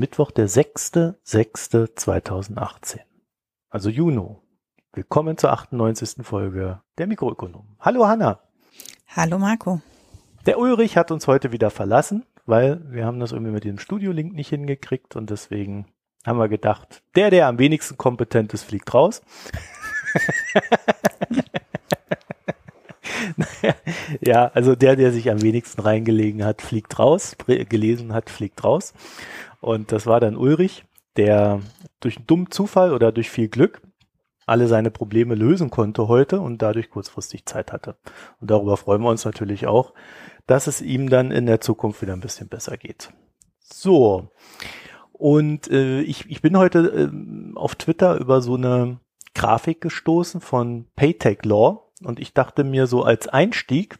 Mittwoch, der 6.6.2018. Also Juno. Willkommen zur 98. Folge der Mikroökonom. Hallo Hanna. Hallo Marco. Der Ulrich hat uns heute wieder verlassen, weil wir haben das irgendwie mit dem Studio-Link nicht hingekriegt und deswegen haben wir gedacht, der, der am wenigsten kompetent ist, fliegt raus. ja, also der, der sich am wenigsten reingelegen hat, fliegt raus, gelesen hat, fliegt raus. Und das war dann Ulrich, der durch einen dummen Zufall oder durch viel Glück alle seine Probleme lösen konnte heute und dadurch kurzfristig Zeit hatte. Und darüber freuen wir uns natürlich auch, dass es ihm dann in der Zukunft wieder ein bisschen besser geht. So. Und äh, ich, ich bin heute äh, auf Twitter über so eine Grafik gestoßen von Paytech Law. Und ich dachte mir so als Einstieg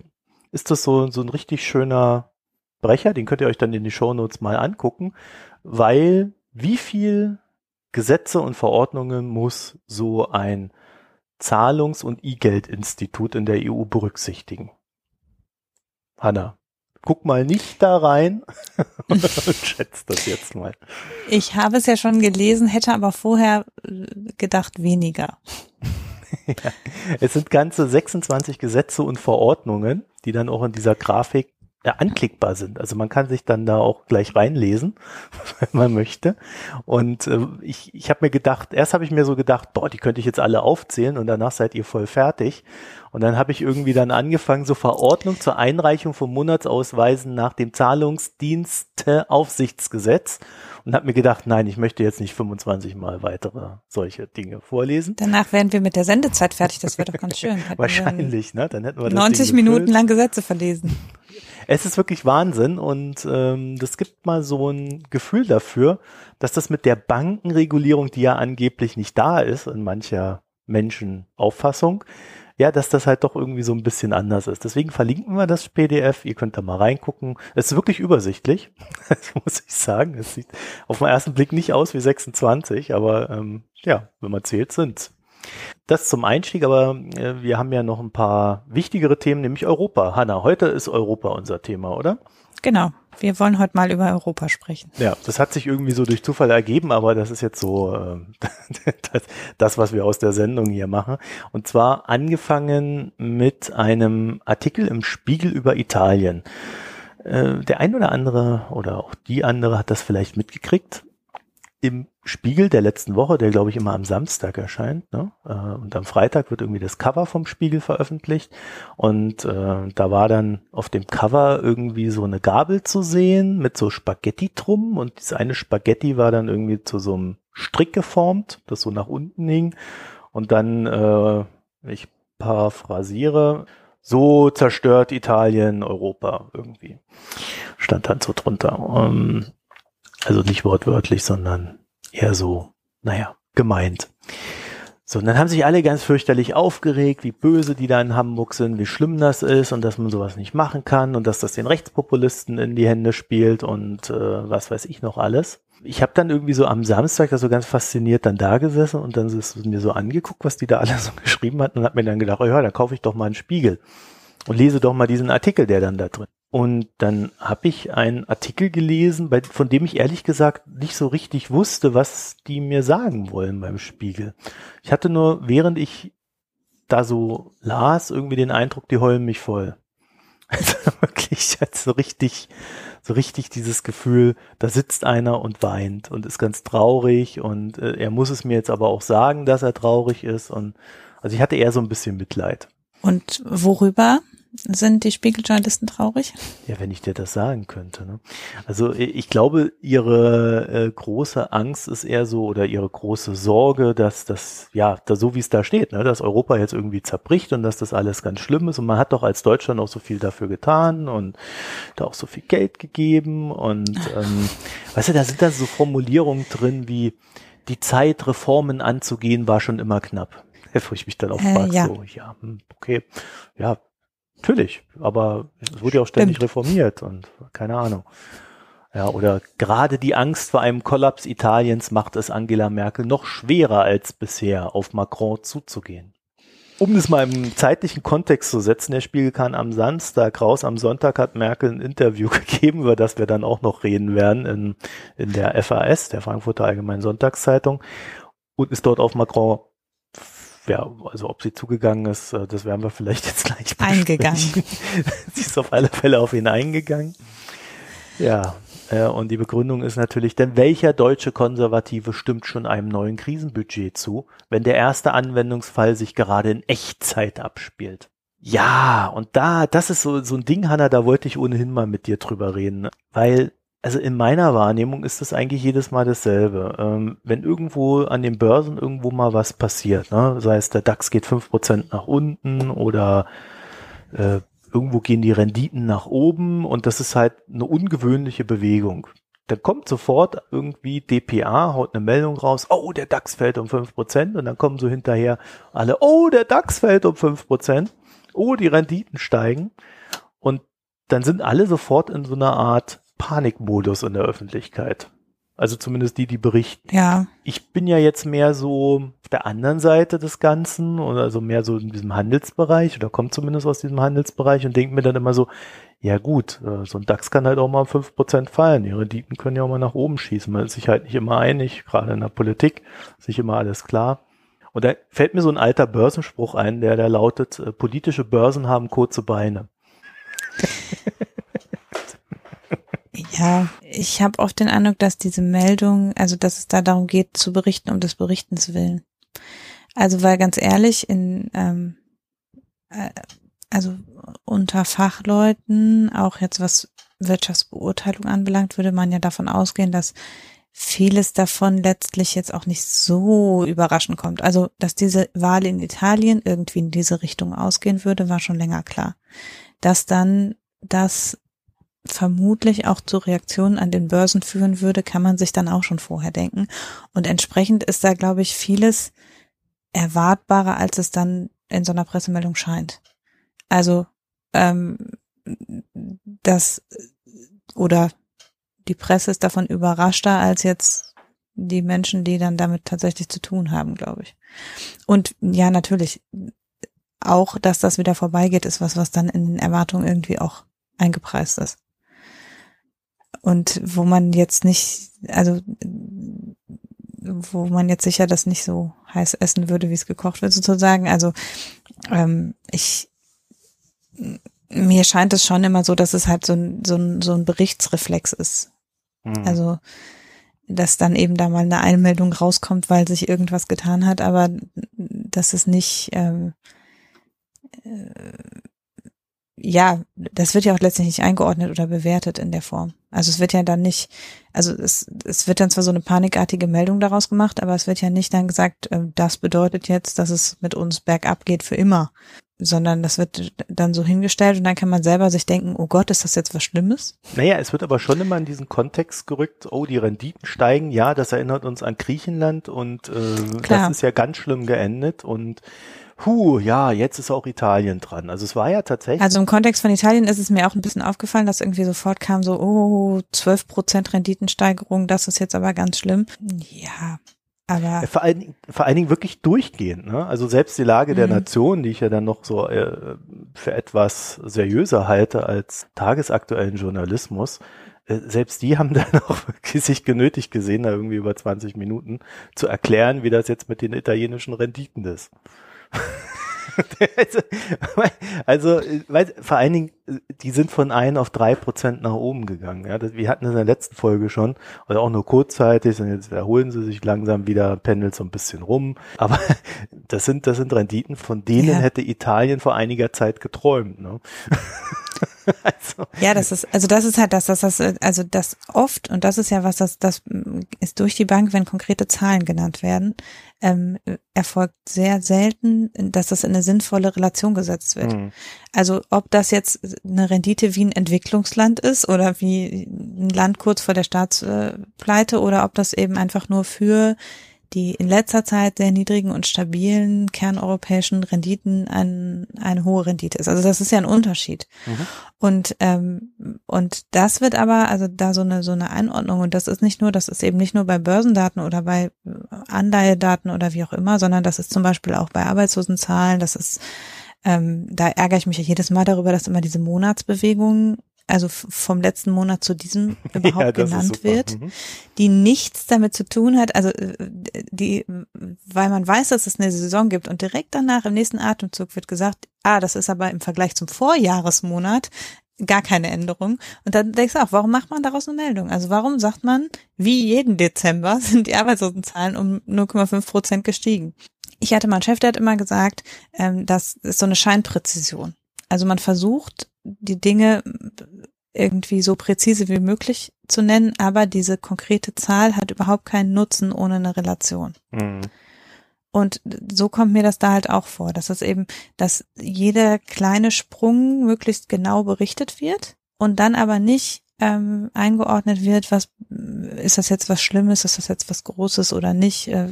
ist das so, so ein richtig schöner Brecher. Den könnt ihr euch dann in die Show Notes mal angucken, weil wie viel Gesetze und Verordnungen muss so ein Zahlungs- und E-Geld-Institut in der EU berücksichtigen? Hanna, guck mal nicht da rein und schätzt das jetzt mal. Ich habe es ja schon gelesen, hätte aber vorher äh, gedacht weniger. ja. Es sind ganze 26 Gesetze und Verordnungen, die dann auch in dieser Grafik anklickbar sind. Also man kann sich dann da auch gleich reinlesen, wenn man möchte. Und äh, ich, ich habe mir gedacht, erst habe ich mir so gedacht, boah, die könnte ich jetzt alle aufzählen und danach seid ihr voll fertig. Und dann habe ich irgendwie dann angefangen, so Verordnung zur Einreichung von Monatsausweisen nach dem Zahlungsdiensteaufsichtsgesetz und habe mir gedacht, nein, ich möchte jetzt nicht 25 mal weitere solche Dinge vorlesen. Danach wären wir mit der Sendezeit fertig, das wäre doch ganz schön. Wahrscheinlich, ne? Dann hätten wir 90 Minuten lang Gesetze verlesen. Es ist wirklich Wahnsinn und ähm, das gibt mal so ein Gefühl dafür, dass das mit der Bankenregulierung, die ja angeblich nicht da ist in mancher Menschenauffassung, ja, dass das halt doch irgendwie so ein bisschen anders ist. Deswegen verlinken wir das PDF. Ihr könnt da mal reingucken. Es ist wirklich übersichtlich, muss ich sagen. Es sieht auf den ersten Blick nicht aus wie 26, aber ähm, ja, wenn man zählt, sind's. Das zum Einstieg, aber äh, wir haben ja noch ein paar wichtigere Themen, nämlich Europa. Hanna, heute ist Europa unser Thema, oder? Genau. Wir wollen heute mal über Europa sprechen. Ja, das hat sich irgendwie so durch Zufall ergeben, aber das ist jetzt so äh, das, das, was wir aus der Sendung hier machen. Und zwar angefangen mit einem Artikel im Spiegel über Italien. Äh, der ein oder andere oder auch die andere hat das vielleicht mitgekriegt im Spiegel der letzten Woche, der glaube ich immer am Samstag erscheint, ne? Äh, und am Freitag wird irgendwie das Cover vom Spiegel veröffentlicht und äh, da war dann auf dem Cover irgendwie so eine Gabel zu sehen mit so Spaghetti drum und diese eine Spaghetti war dann irgendwie zu so einem Strick geformt, das so nach unten hing und dann, äh, ich paraphrasiere, so zerstört Italien Europa irgendwie. Stand dann so drunter. Ähm, also nicht wortwörtlich, sondern eher so, naja, gemeint. So, und dann haben sich alle ganz fürchterlich aufgeregt, wie böse die da in Hamburg sind, wie schlimm das ist und dass man sowas nicht machen kann und dass das den Rechtspopulisten in die Hände spielt und äh, was weiß ich noch alles. Ich habe dann irgendwie so am Samstag da so ganz fasziniert dann da gesessen und dann ist mir so angeguckt, was die da alle so geschrieben hatten und hab mir dann gedacht, oh ja, da kaufe ich doch mal einen Spiegel und lese doch mal diesen Artikel, der dann da drin und dann habe ich einen Artikel gelesen, bei, von dem ich ehrlich gesagt nicht so richtig wusste, was die mir sagen wollen beim Spiegel. Ich hatte nur, während ich da so las, irgendwie den Eindruck, die heulen mich voll. Also wirklich, ich hatte so richtig, so richtig dieses Gefühl, da sitzt einer und weint und ist ganz traurig und äh, er muss es mir jetzt aber auch sagen, dass er traurig ist und also ich hatte eher so ein bisschen Mitleid. Und worüber? Sind die Spiegeljournalisten traurig? Ja, wenn ich dir das sagen könnte. Ne? Also ich glaube, ihre äh, große Angst ist eher so oder ihre große Sorge, dass das, ja, da, so wie es da steht, ne, dass Europa jetzt irgendwie zerbricht und dass das alles ganz schlimm ist. Und man hat doch als Deutschland auch so viel dafür getan und da auch so viel Geld gegeben. Und ähm, weißt du, da sind da so Formulierungen drin wie die Zeit, Reformen anzugehen, war schon immer knapp. Wo ich mich dann auch äh, frage, ja. so, ja, hm, okay, ja, Natürlich, aber es wurde ja auch ständig reformiert und keine Ahnung. Ja, oder gerade die Angst vor einem Kollaps Italiens macht es Angela Merkel noch schwerer als bisher, auf Macron zuzugehen. um das mal im zeitlichen Kontext zu setzen, der Spiegel kann am Samstag raus, am Sonntag hat Merkel ein Interview gegeben, über das wir dann auch noch reden werden in, in der FAS, der Frankfurter Allgemeinen Sonntagszeitung, und ist dort auf Macron ja, also ob sie zugegangen ist, äh, das werden wir vielleicht jetzt gleich Eingegangen. sie ist auf alle Fälle auf ihn eingegangen. Ja, äh, und die Begründung ist natürlich, denn welcher deutsche Konservative stimmt schon einem neuen Krisenbudget zu, wenn der erste Anwendungsfall sich gerade in Echtzeit abspielt? Ja, und da, das ist so, so ein Ding, Hanna, da wollte ich ohnehin mal mit dir drüber reden, weil also in meiner Wahrnehmung ist das eigentlich jedes Mal dasselbe. Ähm, wenn irgendwo an den Börsen irgendwo mal was passiert, ne? sei es der DAX geht fünf Prozent nach unten oder äh, irgendwo gehen die Renditen nach oben und das ist halt eine ungewöhnliche Bewegung. Dann kommt sofort irgendwie DPA, haut eine Meldung raus, oh, der DAX fällt um fünf Prozent und dann kommen so hinterher alle, oh, der DAX fällt um fünf Prozent, oh, die Renditen steigen und dann sind alle sofort in so einer Art Panikmodus in der Öffentlichkeit. Also zumindest die, die berichten. Ja. Ich bin ja jetzt mehr so auf der anderen Seite des Ganzen oder also mehr so in diesem Handelsbereich oder komme zumindest aus diesem Handelsbereich und denke mir dann immer so, ja gut, äh, so ein DAX kann halt auch mal fünf Prozent fallen. Die Renditen können ja auch mal nach oben schießen. Man ist sich halt nicht immer einig, gerade in der Politik, ist nicht immer alles klar. Und da fällt mir so ein alter Börsenspruch ein, der da lautet, äh, politische Börsen haben kurze Beine. Ja, ich habe oft den Eindruck, dass diese Meldung, also dass es da darum geht, zu berichten um des Berichtens willen. Also weil ganz ehrlich, in ähm, äh, also unter Fachleuten, auch jetzt was Wirtschaftsbeurteilung anbelangt, würde man ja davon ausgehen, dass vieles davon letztlich jetzt auch nicht so überraschend kommt. Also, dass diese Wahl in Italien irgendwie in diese Richtung ausgehen würde, war schon länger klar. Dass dann das vermutlich auch zu Reaktionen an den Börsen führen würde, kann man sich dann auch schon vorher denken. Und entsprechend ist da, glaube ich, vieles erwartbarer, als es dann in so einer Pressemeldung scheint. Also ähm, das oder die Presse ist davon überraschter als jetzt die Menschen, die dann damit tatsächlich zu tun haben, glaube ich. Und ja, natürlich auch, dass das wieder vorbeigeht, ist was, was dann in den Erwartungen irgendwie auch eingepreist ist und wo man jetzt nicht, also wo man jetzt sicher das nicht so heiß essen würde, wie es gekocht wird, sozusagen. Also ähm, ich mir scheint es schon immer so, dass es halt so ein, so ein, so ein Berichtsreflex ist. Mhm. Also dass dann eben da mal eine Einmeldung rauskommt, weil sich irgendwas getan hat, aber dass es nicht ähm, äh, ja, das wird ja auch letztlich nicht eingeordnet oder bewertet in der Form. Also es wird ja dann nicht, also es, es wird dann zwar so eine panikartige Meldung daraus gemacht, aber es wird ja nicht dann gesagt, äh, das bedeutet jetzt, dass es mit uns bergab geht für immer, sondern das wird dann so hingestellt und dann kann man selber sich denken, oh Gott, ist das jetzt was Schlimmes? Naja, es wird aber schon immer in diesen Kontext gerückt, oh, die Renditen steigen, ja, das erinnert uns an Griechenland und äh, das ist ja ganz schlimm geendet und Huh, ja, jetzt ist auch Italien dran. Also es war ja tatsächlich. Also im Kontext von Italien ist es mir auch ein bisschen aufgefallen, dass irgendwie sofort kam so, oh, 12 Prozent Renditensteigerung, das ist jetzt aber ganz schlimm. Ja, aber. Vor allen, vor allen Dingen wirklich durchgehend, ne? Also selbst die Lage der mhm. Nation, die ich ja dann noch so äh, für etwas seriöser halte als tagesaktuellen Journalismus, äh, selbst die haben dann auch sich genötigt gesehen, da irgendwie über 20 Minuten zu erklären, wie das jetzt mit den italienischen Renditen ist. also, weil, vor allen Dingen, die sind von ein auf drei Prozent nach oben gegangen. Ja, das, wir hatten in der letzten Folge schon, oder auch nur kurzzeitig, und jetzt erholen sie sich langsam wieder, pendelt so ein bisschen rum. Aber das sind, das sind Renditen, von denen ja. hätte Italien vor einiger Zeit geträumt. Ne? also. Ja, das ist, also das ist halt das, das, das, also das oft, und das ist ja was, das, das ist durch die Bank, wenn konkrete Zahlen genannt werden, ähm, erfolgt sehr selten, dass das in eine sinnvolle Relation gesetzt wird. Mhm. Also ob das jetzt eine Rendite wie ein Entwicklungsland ist oder wie ein Land kurz vor der Staatspleite oder ob das eben einfach nur für die in letzter Zeit sehr niedrigen und stabilen kerneuropäischen Renditen ein, eine hohe Rendite ist. Also das ist ja ein Unterschied. Mhm. Und ähm, und das wird aber also da so eine so eine Einordnung und das ist nicht nur, das ist eben nicht nur bei Börsendaten oder bei Anleihedaten oder wie auch immer, sondern das ist zum Beispiel auch bei Arbeitslosenzahlen. Das ist ähm, da ärgere ich mich ja jedes Mal darüber, dass immer diese Monatsbewegungen also vom letzten Monat zu diesem überhaupt ja, genannt wird, mhm. die nichts damit zu tun hat, also äh, die, weil man weiß, dass es eine Saison gibt und direkt danach im nächsten Atemzug wird gesagt, ah, das ist aber im Vergleich zum Vorjahresmonat gar keine Änderung. Und dann denkst du auch, warum macht man daraus eine Meldung? Also warum sagt man, wie jeden Dezember sind die Arbeitslosenzahlen um 0,5 Prozent gestiegen? Ich hatte mal einen Chef, der hat immer gesagt, ähm, das ist so eine Scheinpräzision. Also man versucht, die Dinge irgendwie so präzise wie möglich zu nennen, aber diese konkrete Zahl hat überhaupt keinen Nutzen ohne eine Relation. Mhm. Und so kommt mir das da halt auch vor, dass es eben, dass jeder kleine Sprung möglichst genau berichtet wird und dann aber nicht ähm, eingeordnet wird, was ist das jetzt was Schlimmes, ist das jetzt was Großes oder nicht, äh,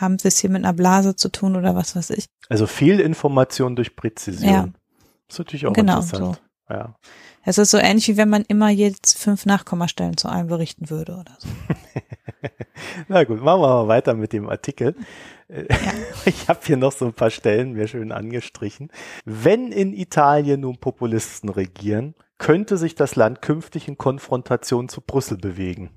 haben wir es hier mit einer Blase zu tun oder was weiß ich. Also viel Information durch Präzision. Ja. Das ist natürlich auch genau, interessant. So. Ja. Es ist so ähnlich, wie wenn man immer jetzt fünf Nachkommastellen zu einem berichten würde oder so. Na gut, machen wir mal weiter mit dem Artikel. Ja. Ich habe hier noch so ein paar Stellen mir schön angestrichen. Wenn in Italien nun Populisten regieren, könnte sich das Land künftig in Konfrontation zu Brüssel bewegen.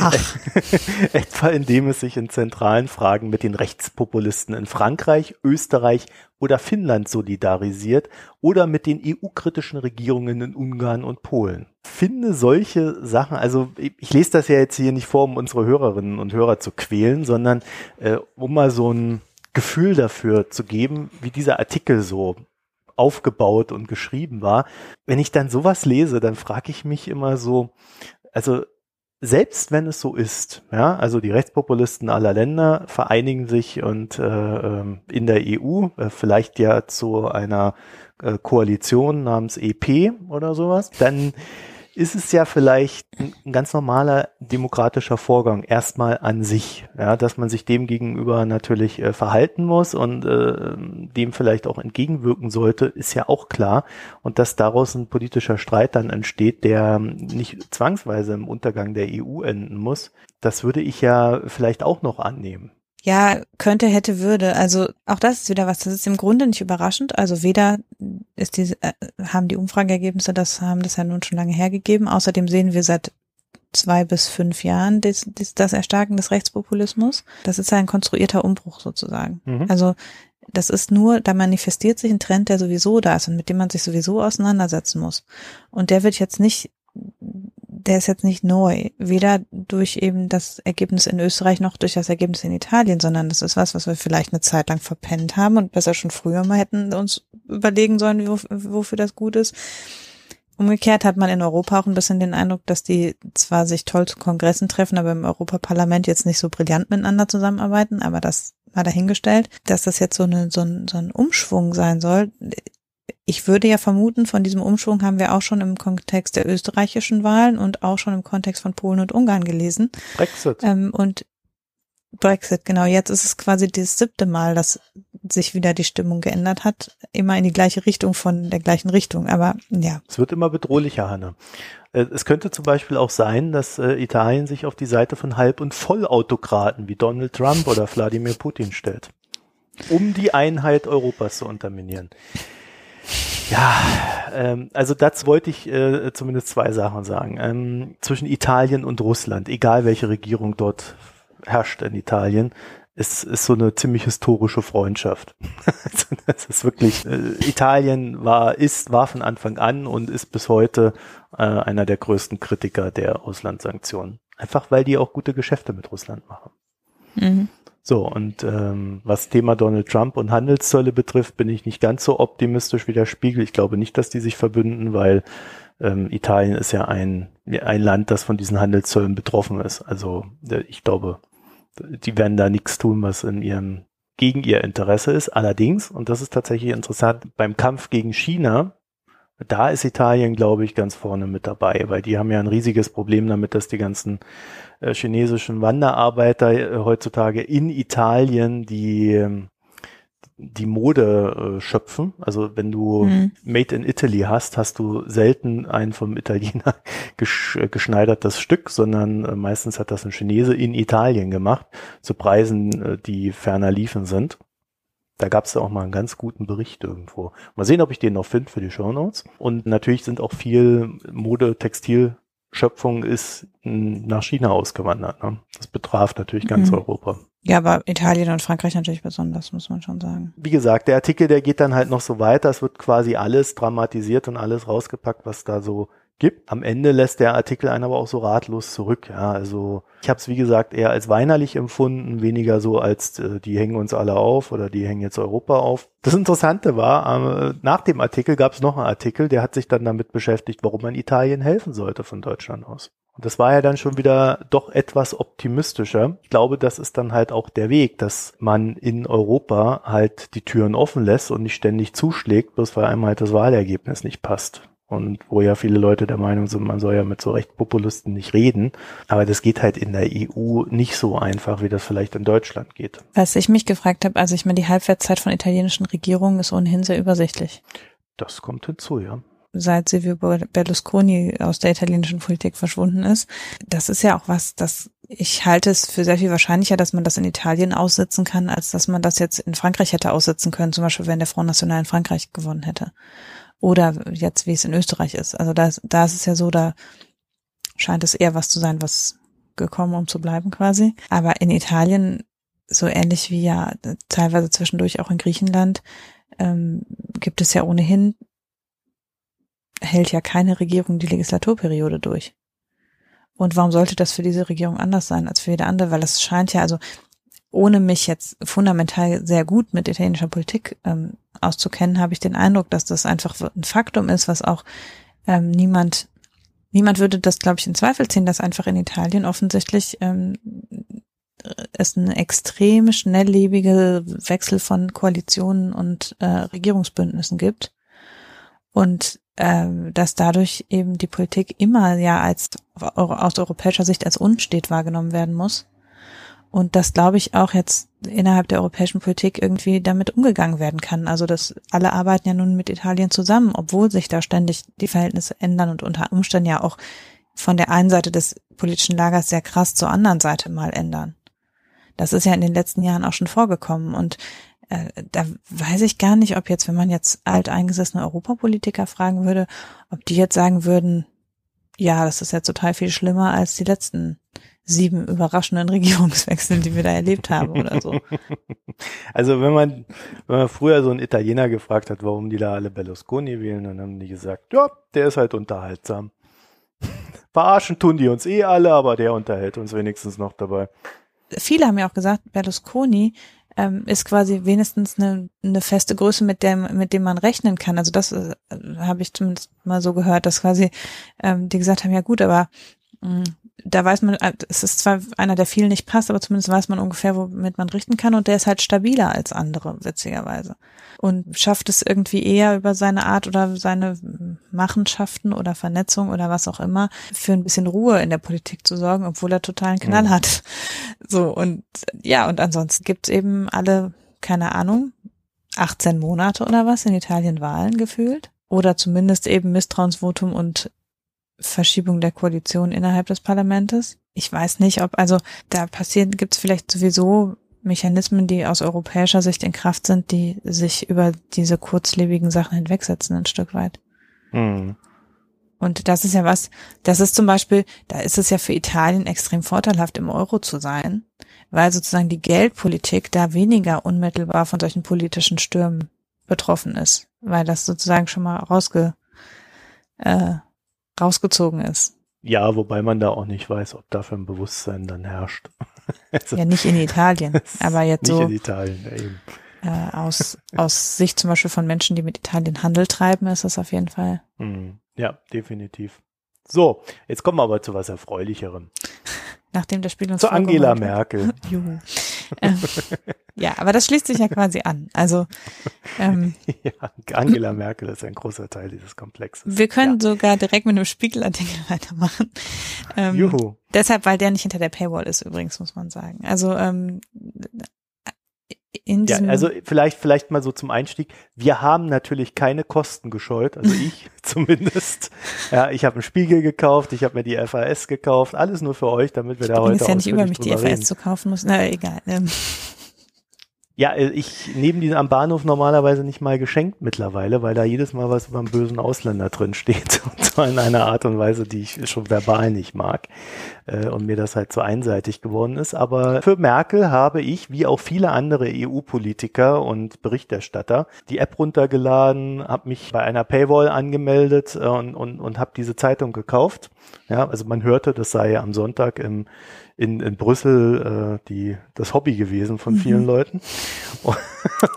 Ach. Etwa indem es sich in zentralen Fragen mit den Rechtspopulisten in Frankreich, Österreich oder Finnland solidarisiert oder mit den EU-kritischen Regierungen in Ungarn und Polen. Finde solche Sachen, also ich, ich, lese das ja jetzt hier nicht vor, um unsere Hörerinnen und Hörer zu quälen, sondern äh, um mal so ein Gefühl dafür zu geben, wie dieser Artikel so aufgebaut und geschrieben war. Wenn ich dann sowas lese, dann frage ich mich immer so, also selbst wenn es so ist, ja, also die Rechtspopulisten aller Länder vereinigen sich und äh, ähm, in der EU, äh, vielleicht ja zu einer äh, Koalition namens EP oder sowas, dann ist es ja vielleicht ein ganz normaler demokratischer Vorgang erstmal an sich, ja, dass man sich dem gegenüber natürlich äh, verhalten muss und äh, dem vielleicht auch entgegenwirken sollte, ist ja auch klar. Und dass daraus ein politischer Streit dann entsteht, der nicht zwangsweise im Untergang der EU enden muss, das würde ich ja vielleicht auch noch annehmen. Ja, könnte, hätte, würde. Also auch das ist wieder was. Das ist im Grunde nicht überraschend. Also weder ist diese, äh, haben die Umfrageergebnisse, das haben das ja nun schon lange hergegeben. Außerdem sehen wir seit zwei bis fünf Jahren das, das, das Erstarken des Rechtspopulismus. Das ist ein konstruierter Umbruch sozusagen. Mhm. Also das ist nur, da manifestiert sich ein Trend, der sowieso da ist und mit dem man sich sowieso auseinandersetzen muss. Und der wird jetzt nicht der ist jetzt nicht neu, weder durch eben das Ergebnis in Österreich noch durch das Ergebnis in Italien, sondern das ist was, was wir vielleicht eine Zeit lang verpennt haben und besser schon früher mal hätten uns überlegen sollen, wofür das gut ist. Umgekehrt hat man in Europa auch ein bisschen den Eindruck, dass die zwar sich toll zu Kongressen treffen, aber im Europaparlament jetzt nicht so brillant miteinander zusammenarbeiten, aber das mal dahingestellt, dass das jetzt so, eine, so, ein, so ein Umschwung sein soll ich würde ja vermuten, von diesem Umschwung haben wir auch schon im Kontext der österreichischen Wahlen und auch schon im Kontext von Polen und Ungarn gelesen. Brexit. Ähm, und Brexit, genau. Jetzt ist es quasi das siebte Mal, dass sich wieder die Stimmung geändert hat. Immer in die gleiche Richtung von der gleichen Richtung. Aber ja. Es wird immer bedrohlicher, Hanne. Äh, es könnte zum Beispiel auch sein, dass äh, Italien sich auf die Seite von Halb- und Vollautokraten wie Donald Trump oder Wladimir Putin stellt. Um die Einheit Europas zu unterminieren. Ja, ähm, also dazu wollte ich äh, zumindest zwei Sachen sagen. Ähm, zwischen Italien und Russland, egal welche Regierung dort herrscht in Italien, ist, ist so eine ziemlich historische Freundschaft. das ist wirklich, äh, Italien war, ist, war von Anfang an und ist bis heute äh, einer der größten Kritiker der Auslandssanktionen. Einfach weil die auch gute Geschäfte mit Russland machen. Mhm. So, und ähm, was Thema Donald Trump und Handelszölle betrifft, bin ich nicht ganz so optimistisch wie der Spiegel. Ich glaube nicht, dass die sich verbünden, weil ähm, Italien ist ja ein, ein Land, das von diesen Handelszöllen betroffen ist. Also ich glaube, die werden da nichts tun, was in ihrem gegen ihr Interesse ist. Allerdings, und das ist tatsächlich interessant, beim Kampf gegen China Da ist Italien, glaube ich, ganz vorne mit dabei, weil die haben ja ein riesiges Problem damit, dass die ganzen äh, chinesischen Wanderarbeiter äh, heutzutage in Italien die ähm, die Mode äh, schöpfen. Also wenn du mhm. Made in Italy hast, hast du selten ein vom Italiener gesch äh, geschneidertes Stück, sondern äh, meistens hat das ein Chinese in Italien gemacht, zu Preisen, äh, die ferner liefen sind. Da gab es ja auch mal einen ganz guten Bericht irgendwo. Mal sehen, ob ich den noch finde für die Show Notes. Und natürlich sind auch viel Mode, Textil Schöpfung ist nach China ausgewandert. Ne? Das betraf natürlich ganz mhm. Europa. Ja, aber Italien und Frankreich natürlich besonders, muss man schon sagen. Wie gesagt, der Artikel, der geht dann halt noch so weiter. Es wird quasi alles dramatisiert und alles rausgepackt, was da so gibt. Am Ende lässt der Artikel einen aber auch so ratlos zurück. Ja, also ich habe es wie gesagt eher als weinerlich empfunden, weniger so als äh, die hängen uns alle auf oder die hängen jetzt Europa auf. Das Interessante war, äh, nach dem Artikel gab es noch einen Artikel, der hat sich dann damit beschäftigt, warum man Italien helfen sollte von Deutschland aus. Und das war ja dann schon wieder doch etwas optimistischer. Ich glaube, das ist dann halt auch der Weg, dass man in Europa halt die Türen offen lässt und nicht ständig zuschlägt, bloß weil einem halt das Wahlergebnis nicht passt. Und wo ja viele Leute der Meinung sind, man soll ja mit so Rechtspopulisten nicht reden. Aber das geht halt in der EU nicht so einfach, wie das vielleicht in Deutschland geht. Was ich mich gefragt habe, also ich meine, die Halbwertszeit von italienischen Regierungen ist ohnehin sehr übersichtlich. Das kommt hinzu, ja seit Silvio Berlusconi aus der italienischen Politik verschwunden ist. Das ist ja auch was, das ich halte es für sehr viel wahrscheinlicher, dass man das in Italien aussitzen kann, als dass man das jetzt in Frankreich hätte aussitzen können, zum Beispiel wenn der Front National in Frankreich gewonnen hätte. Oder jetzt, wie es in Österreich ist. Also da, da ist es ja so, da scheint es eher was zu sein, was gekommen, um zu bleiben quasi. Aber in Italien, so ähnlich wie ja teilweise zwischendurch auch in Griechenland, ähm, gibt es ja ohnehin hält ja keine Regierung die Legislaturperiode durch. Und warum sollte das für diese Regierung anders sein als für jede andere? Weil es scheint ja, also ohne mich jetzt fundamental sehr gut mit italienischer Politik ähm, auszukennen, habe ich den Eindruck, dass das einfach ein Faktum ist, was auch ähm, niemand, niemand würde das, glaube ich, in Zweifel ziehen, dass einfach in Italien offensichtlich ähm, es eine extrem schnelllebige Wechsel von Koalitionen und äh, Regierungsbündnissen gibt. Und äh, dass dadurch eben die Politik immer ja als aus europäischer Sicht als unstet wahrgenommen werden muss. Und das glaube ich auch jetzt innerhalb der europäischen Politik irgendwie damit umgegangen werden kann. Also dass alle arbeiten ja nun mit Italien zusammen, obwohl sich da ständig die Verhältnisse ändern und unter Umständen ja auch von der einen Seite des politischen Lagers sehr krass zur anderen Seite mal ändern. Das ist ja in den letzten Jahren auch schon vorgekommen. Und äh, da weiß ich gar nicht, ob jetzt, wenn man jetzt alteingesessene Europapolitiker fragen würde, ob die jetzt sagen würden, ja, das ist ja total viel schlimmer als die letzten sieben überraschenden Regierungswechsel, die wir da erlebt haben oder so. Also wenn man, wenn man früher so einen Italiener gefragt hat, warum die da alle Berlusconi wählen, dann haben die gesagt, ja, der ist halt unterhaltsam. Verarschen tun die uns eh alle, aber der unterhält uns wenigstens noch dabei. Viele haben ja auch gesagt, Berlusconi ähm, ist quasi wenigstens eine, eine feste Größe, mit der mit dem man rechnen kann. Also das äh, habe ich zumindest mal so gehört, dass quasi ähm, die gesagt haben, ja gut, aber mm, da weiß man, äh, es ist zwar einer, der viel nicht passt, aber zumindest weiß man ungefähr, womit man richten kann und der ist halt stabiler als andere, witzigerweise. Und schafft es irgendwie eher über seine Art oder seine Machenschaften oder Vernetzung oder was auch immer für ein bisschen Ruhe in der Politik zu sorgen, obwohl er totalen Knall ja. hat. So, und ja, und ansonsten gibt's eben alle, keine Ahnung, 18 Monate oder was in Italien Wahlen gefühlt. Oder zumindest eben Misstrauensvotum und Verschiebung der Koalition innerhalb des Parlamentes. Ich weiß nicht, ob, also da passiert, gibt es vielleicht sowieso Mechanismen, die aus europäischer Sicht in Kraft sind, die sich über diese kurzlebigen Sachen hinwegsetzen, ein Stück weit. Mhm. Und das ist ja was, das ist zum Beispiel, da ist es ja für Italien extrem vorteilhaft, im Euro zu sein, weil sozusagen die Geldpolitik da weniger unmittelbar von solchen politischen Stürmen betroffen ist, weil das sozusagen schon mal rausge, äh, rausgezogen ist. Ja, wobei man da auch nicht weiß, ob dafür ein Bewusstsein dann herrscht. also, ja, nicht in Italien, aber jetzt nicht so. in Italien, eben. Äh, aus, aus Sicht zum Beispiel von Menschen, die mit Italien Handel treiben, ist das auf jeden Fall. Hm, ja, definitiv. So, jetzt kommen wir aber zu was Erfreulicherem. Nachdem das Spiel uns Zu Angela Merkel. Juhu. Ähm, ja, aber das schließt sich ja quasi an. Also ähm, ja, Angela Merkel ist ein großer Teil dieses Komplexes. Wir können ja. sogar direkt mit einem Spiegelartikel weitermachen. Ähm, Juhu. Deshalb, weil der nicht hinter der Paywall ist, übrigens, muss man sagen. Also ähm, in ja, also vielleicht, vielleicht mal so zum Einstieg. Wir haben natürlich keine Kosten gescheut, also ich zumindest. Ja, ich habe einen Spiegel gekauft, ich habe mir die FAS gekauft, alles nur für euch, damit wir ich da heute. Es ja nicht über mich, die FAS reden. zu kaufen muss. Na, egal. Ähm. Ja, äh, ich nehme die am Bahnhof normalerweise nicht mal geschenkt mittlerweile, weil da jedes Mal was über einen bösen Ausländer drin steht. Und zwar in einer Art und Weise, die ich schon verbal nicht mag. Äh, und mir das halt so einseitig geworden ist. Aber für Merkel habe ich, wie auch viele andere EU-Politiker und Berichterstatter, die App runtergeladen, habe mich bei einer Paywall angemeldet äh, und, und, und habe diese Zeitung gekauft. Ja, also man hörte, das sei am Sonntag im in, in Brüssel äh, die, das Hobby gewesen von vielen mhm. Leuten.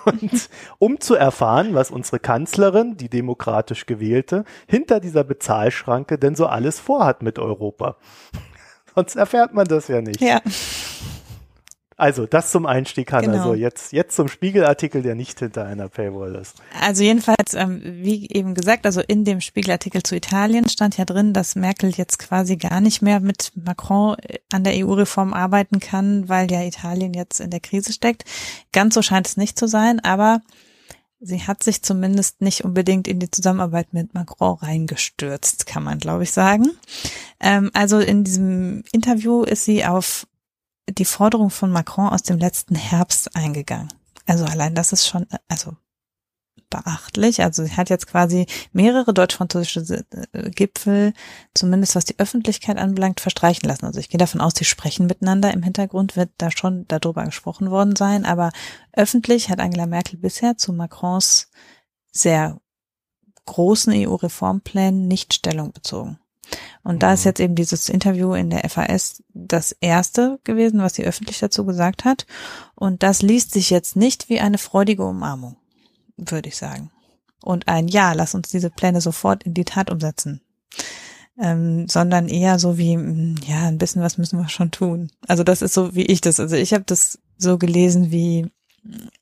Und um zu erfahren, was unsere Kanzlerin, die demokratisch gewählte, hinter dieser Bezahlschranke denn so alles vorhat mit Europa. Sonst erfährt man das ja nicht. Ja. Also, das zum Einstieg, Hanna. Genau. Also jetzt, jetzt zum Spiegelartikel, der nicht hinter einer Paywall ist. Also jedenfalls, ähm, wie eben gesagt, also in dem Spiegelartikel zu Italien stand ja drin, dass Merkel jetzt quasi gar nicht mehr mit Macron äh, an der EU-Reform arbeiten kann, weil ja Italien jetzt in der Krise steckt. Ganz so scheint es nicht zu sein, aber sie hat sich zumindest nicht unbedingt in die Zusammenarbeit mit Macron reingestürzt, kann man, glaube ich, sagen. Ähm, also in diesem Interview ist sie auf die Forderung von Macron aus dem letzten Herbst eingegangen. Also allein das ist schon, also beachtlich. Also sie hat jetzt quasi mehrere deutsch-französische äh, Gipfel, zumindest was die Öffentlichkeit anbelangt, verstreichen lassen. Also ich gehe davon aus, die sprechen miteinander. Im Hintergrund wird da schon darüber gesprochen worden sein. Aber öffentlich hat Angela Merkel bisher zu Macrons sehr großen EU-Reformplänen nicht Stellung bezogen. Und da ist mhm. jetzt eben dieses Interview in der FAS das erste gewesen, was sie öffentlich dazu gesagt hat. Und das liest sich jetzt nicht wie eine freudige Umarmung, würde ich sagen. Und ein Ja, lass uns diese Pläne sofort in die Tat umsetzen. Ähm, sondern eher so wie, hm, ja, ein bisschen was müssen wir schon tun. Also das ist so, wie ich das, also ich habe das so gelesen wie,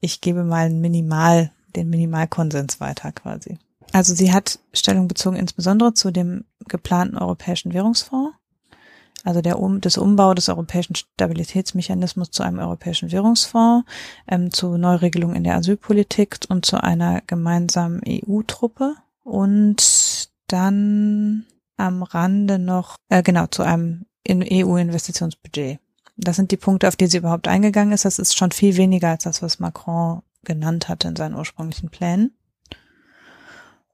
ich gebe mal ein Minimal, den Minimalkonsens weiter quasi. Also sie hat Stellung bezogen insbesondere zu dem geplanten Europäischen Währungsfonds, also der um, des Umbau des Europäischen Stabilitätsmechanismus zu einem Europäischen Währungsfonds, ähm, zu Neuregelungen in der Asylpolitik und zu einer gemeinsamen EU-Truppe und dann am Rande noch, äh, genau, zu einem EU-Investitionsbudget. Das sind die Punkte, auf die sie überhaupt eingegangen ist. Das ist schon viel weniger als das, was Macron genannt hatte in seinen ursprünglichen Plänen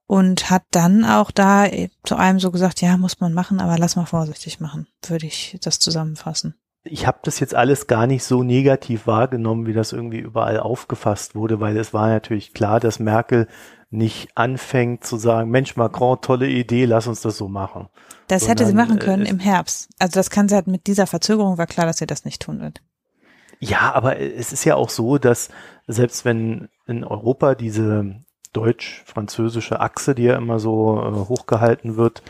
und hat dann auch da zu einem so gesagt, ja, muss man machen, aber lass mal vorsichtig machen, würde ich das zusammenfassen. Ich habe das jetzt alles gar nicht so negativ wahrgenommen, wie das irgendwie überall aufgefasst wurde, weil es war natürlich klar, dass Merkel nicht anfängt zu sagen, Mensch, Macron, tolle Idee, lass uns das so machen. Das Sondern, hätte sie machen können äh, im Herbst. Also das kann sie halt mit dieser Verzögerung war klar, dass sie das nicht tun wird. Ja, aber es ist ja auch so, dass selbst wenn in Europa diese deutsch-französische Achse, die ja immer so äh, hochgehalten wird,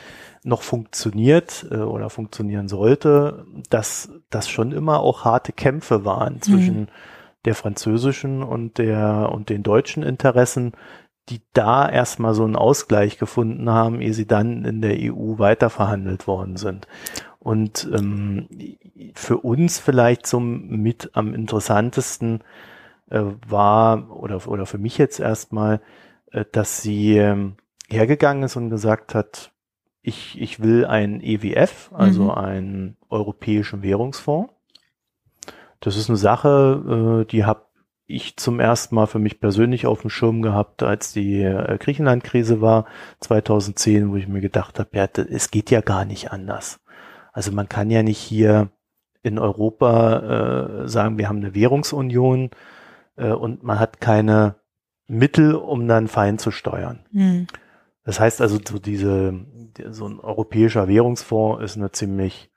noch funktioniert äh, oder funktionieren sollte, dass das schon immer auch harte Kämpfe waren zwischen mhm. der französischen und der und den deutschen Interessen, die da erstmal so einen Ausgleich gefunden haben, ehe sie dann in der EU weiterverhandelt worden sind. Und ähm, für uns vielleicht zum mit am interessantesten äh, war oder oder für mich jetzt erstmal dass sie ähm, hergegangen ist und gesagt hat, ich, ich will ein EWF, also mhm. einen europäischen Währungsfonds. Das ist eine Sache, äh, die habe ich zum ersten Mal für mich persönlich auf dem Schirm gehabt, als die äh, Griechenland-Krise war, 2010, wo ich mir gedacht habe, ja, es geht ja gar nicht anders. Also man kann ja nicht hier in Europa äh, sagen, wir haben eine Währungsunion äh, und man hat keine Mittel, um dann fein zu steuern. Mhm. Das heißt also, so diese, so ein europäischer Währungsfonds ist eine ziemlich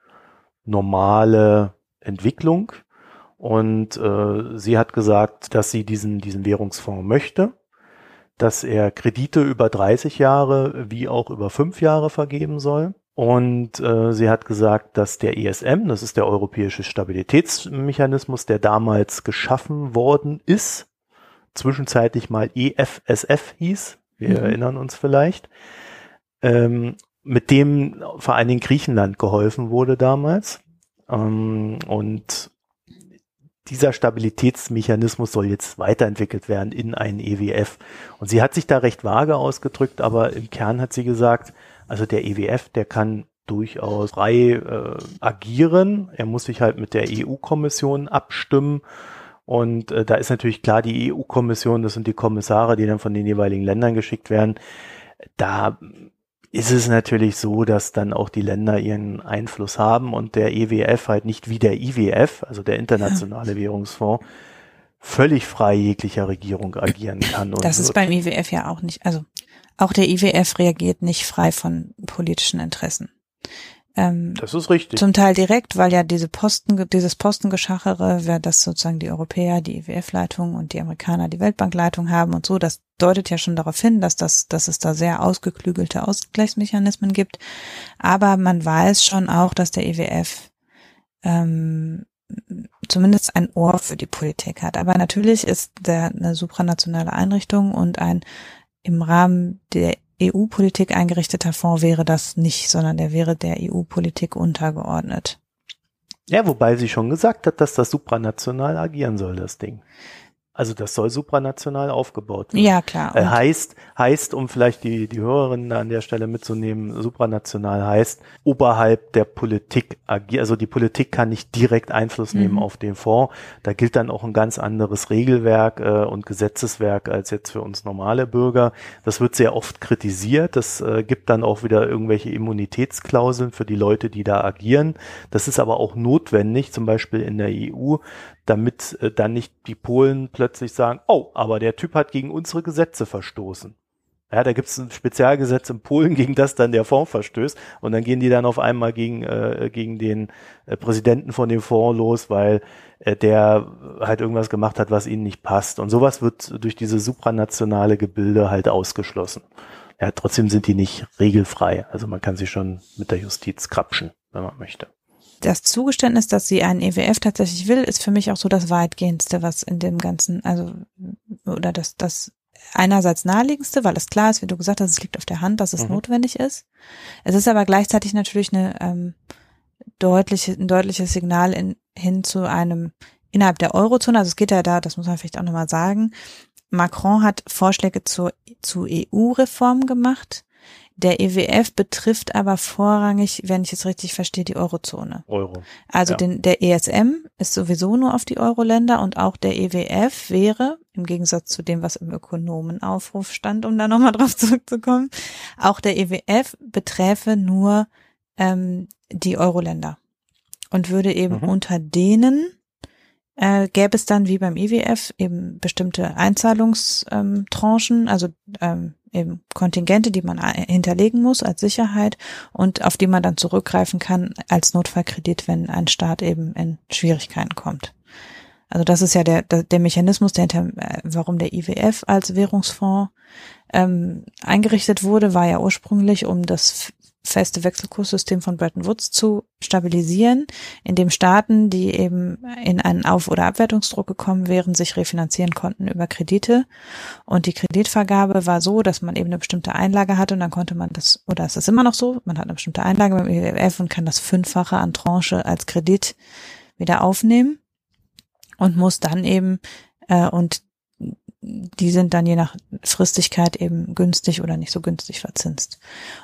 normale Entwicklung. Und äh, sie hat gesagt, dass sie diesen, diesen Währungsfonds möchte, dass er Kredite über 30 Jahre wie auch über fünf Jahre vergeben soll. Und äh, sie hat gesagt, dass der ESM, das ist der Europäische Stabilitätsmechanismus, der damals geschaffen worden ist, zwischenzeitlich mal EFSF hieß, wir mhm. erinnern uns vielleicht, ähm, mit dem vor allen Dingen Griechenland geholfen wurde damals. Ähm, und dieser Stabilitätsmechanismus soll jetzt weiterentwickelt werden in einen EWF. Und sie hat sich da recht vage ausgedrückt, aber im Kern hat sie gesagt, also der EWF, der kann durchaus frei äh, agieren. Er muss sich halt mit der EU-Kommission abstimmen. Und äh, da ist natürlich klar, die EU-Kommission, das sind die Kommissare, die dann von den jeweiligen Ländern geschickt werden. Da ist es natürlich so, dass dann auch die Länder ihren Einfluss haben und der EWF halt nicht wie der IWF, also der Internationale. Währungsfonds, völlig frei jeglicher Regierung agieren kann. das ist beim IWF ja auch nicht. Also auch der IWF reagiert nicht frei von politischen Interessen. Ähm, das ist richtig. Zum Teil direkt, weil ja diese Posten, dieses Postengeschachere, wer das sozusagen die Europäer, die IWF-Leitung und die Amerikaner die Weltbankleitung haben und so, das deutet ja schon darauf hin, dass das, dass es da sehr ausgeklügelte Ausgleichsmechanismen gibt. Aber man weiß schon auch, dass der IWF ähm, zumindest ein Ohr für die Politik hat. Aber natürlich ist der eine supranationale Einrichtung und ein im Rahmen der EU-Politik eingerichteter Fonds wäre das nicht, sondern der wäre der EU-Politik untergeordnet. Ja, wobei sie schon gesagt hat, dass das supranational agieren soll, das Ding. Also das soll supranational aufgebaut werden. Ja, klar. Äh, heißt, heißt, um vielleicht die, die Hörerinnen an der Stelle mitzunehmen, supranational heißt, oberhalb der Politik agiert. Also die Politik kann nicht direkt Einfluss nehmen mhm. auf den Fonds. Da gilt dann auch ein ganz anderes Regelwerk äh, und Gesetzeswerk als jetzt für uns normale Bürger. Das wird sehr oft kritisiert. Das äh, gibt dann auch wieder irgendwelche Immunitätsklauseln für die Leute, die da agieren. Das ist aber auch notwendig, zum Beispiel in der EU, damit äh, dann nicht die Polen plötzlich sagen, oh, aber der Typ hat gegen unsere Gesetze verstoßen. Ja, da gibt es ein Spezialgesetz in Polen, gegen das dann der Fonds verstößt und dann gehen die dann auf einmal gegen, äh, gegen den äh, Präsidenten von dem Fonds los, weil äh, der halt irgendwas gemacht hat, was ihnen nicht passt. Und sowas wird durch diese supranationale Gebilde halt ausgeschlossen. Ja, trotzdem sind die nicht regelfrei. Also man kann sie schon mit der Justiz krapschen, wenn man möchte das Zugeständnis, dass sie einen EWF tatsächlich will, ist für mich auch so das weitgehendste, was in dem Ganzen, also, oder das, das einerseits naheliegendste, weil es klar ist, wie du gesagt hast, es liegt auf der Hand, dass es mhm. notwendig ist. Es ist aber gleichzeitig natürlich eine, ähm, deutliche, ein deutliches Signal in, hin zu einem innerhalb der Eurozone. Also es geht ja da, das muss man vielleicht auch nochmal sagen. Macron hat Vorschläge zur, zu EU-Reform gemacht der EWF betrifft aber vorrangig, wenn ich es richtig verstehe, die Eurozone. Euro. Also ja. den, der ESM ist sowieso nur auf die Euro-Länder und auch der EWF wäre, im Gegensatz zu dem, was im Ökonomenaufruf stand, um da nochmal drauf zurückzukommen, auch der EWF beträfe nur ähm, die Euro-Länder und würde eben mhm. unter denen äh, gäbe es dann wie beim IWF e eben bestimmte Einzahlungstranchen, also ähm, eben Kontingente, die man hinterlegen muss als Sicherheit und auf die man dann zurückgreifen kann als Notfallkredit, wenn ein Staat eben in Schwierigkeiten kommt. Also das ist ja der, der Mechanismus, der hinter, äh, warum der IWF als Währungsfonds ähm, eingerichtet wurde, war ja ursprünglich, um das feste Wechselkurssystem von Bretton Woods zu stabilisieren, in dem Staaten, die eben in einen Auf- oder Abwertungsdruck gekommen wären, sich refinanzieren konnten über Kredite. Und die Kreditvergabe war so, dass man eben eine bestimmte Einlage hatte und dann konnte man das, oder es ist immer noch so, man hat eine bestimmte Einlage beim IWF und kann das Fünffache an Tranche als Kredit wieder aufnehmen und muss dann eben äh, und die sind dann je nach Fristigkeit eben günstig oder nicht so günstig verzinst.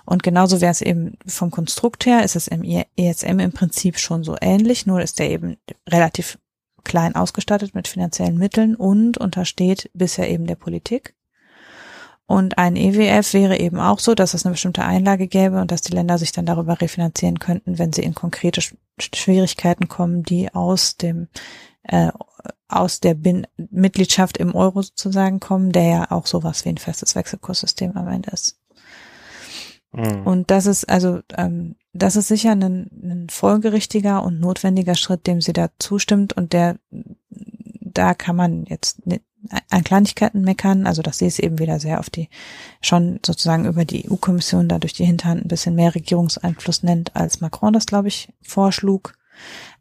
Und genauso wäre es eben vom Konstrukt her, ist es im ESM im Prinzip schon so ähnlich, nur ist der eben relativ klein ausgestattet mit finanziellen Mitteln und untersteht bisher eben der Politik. Und ein EWF wäre eben auch so, dass es eine bestimmte Einlage gäbe und dass die Länder sich dann darüber refinanzieren könnten, wenn sie in konkrete Schwierigkeiten kommen, die aus dem äh, aus der Bin Mitgliedschaft im Euro sozusagen kommen, der ja auch sowas wie ein festes Wechselkurssystem am Ende ist. Mhm. Und das ist also, ähm, das ist sicher ein, ein folgerichtiger und notwendiger Schritt, dem sie da zustimmt und der, da kann man jetzt an Kleinigkeiten meckern, also dass sie es eben wieder sehr auf die, schon sozusagen über die EU-Kommission da durch die Hinterhand ein bisschen mehr Regierungseinfluss nennt, als Macron das, glaube ich, vorschlug.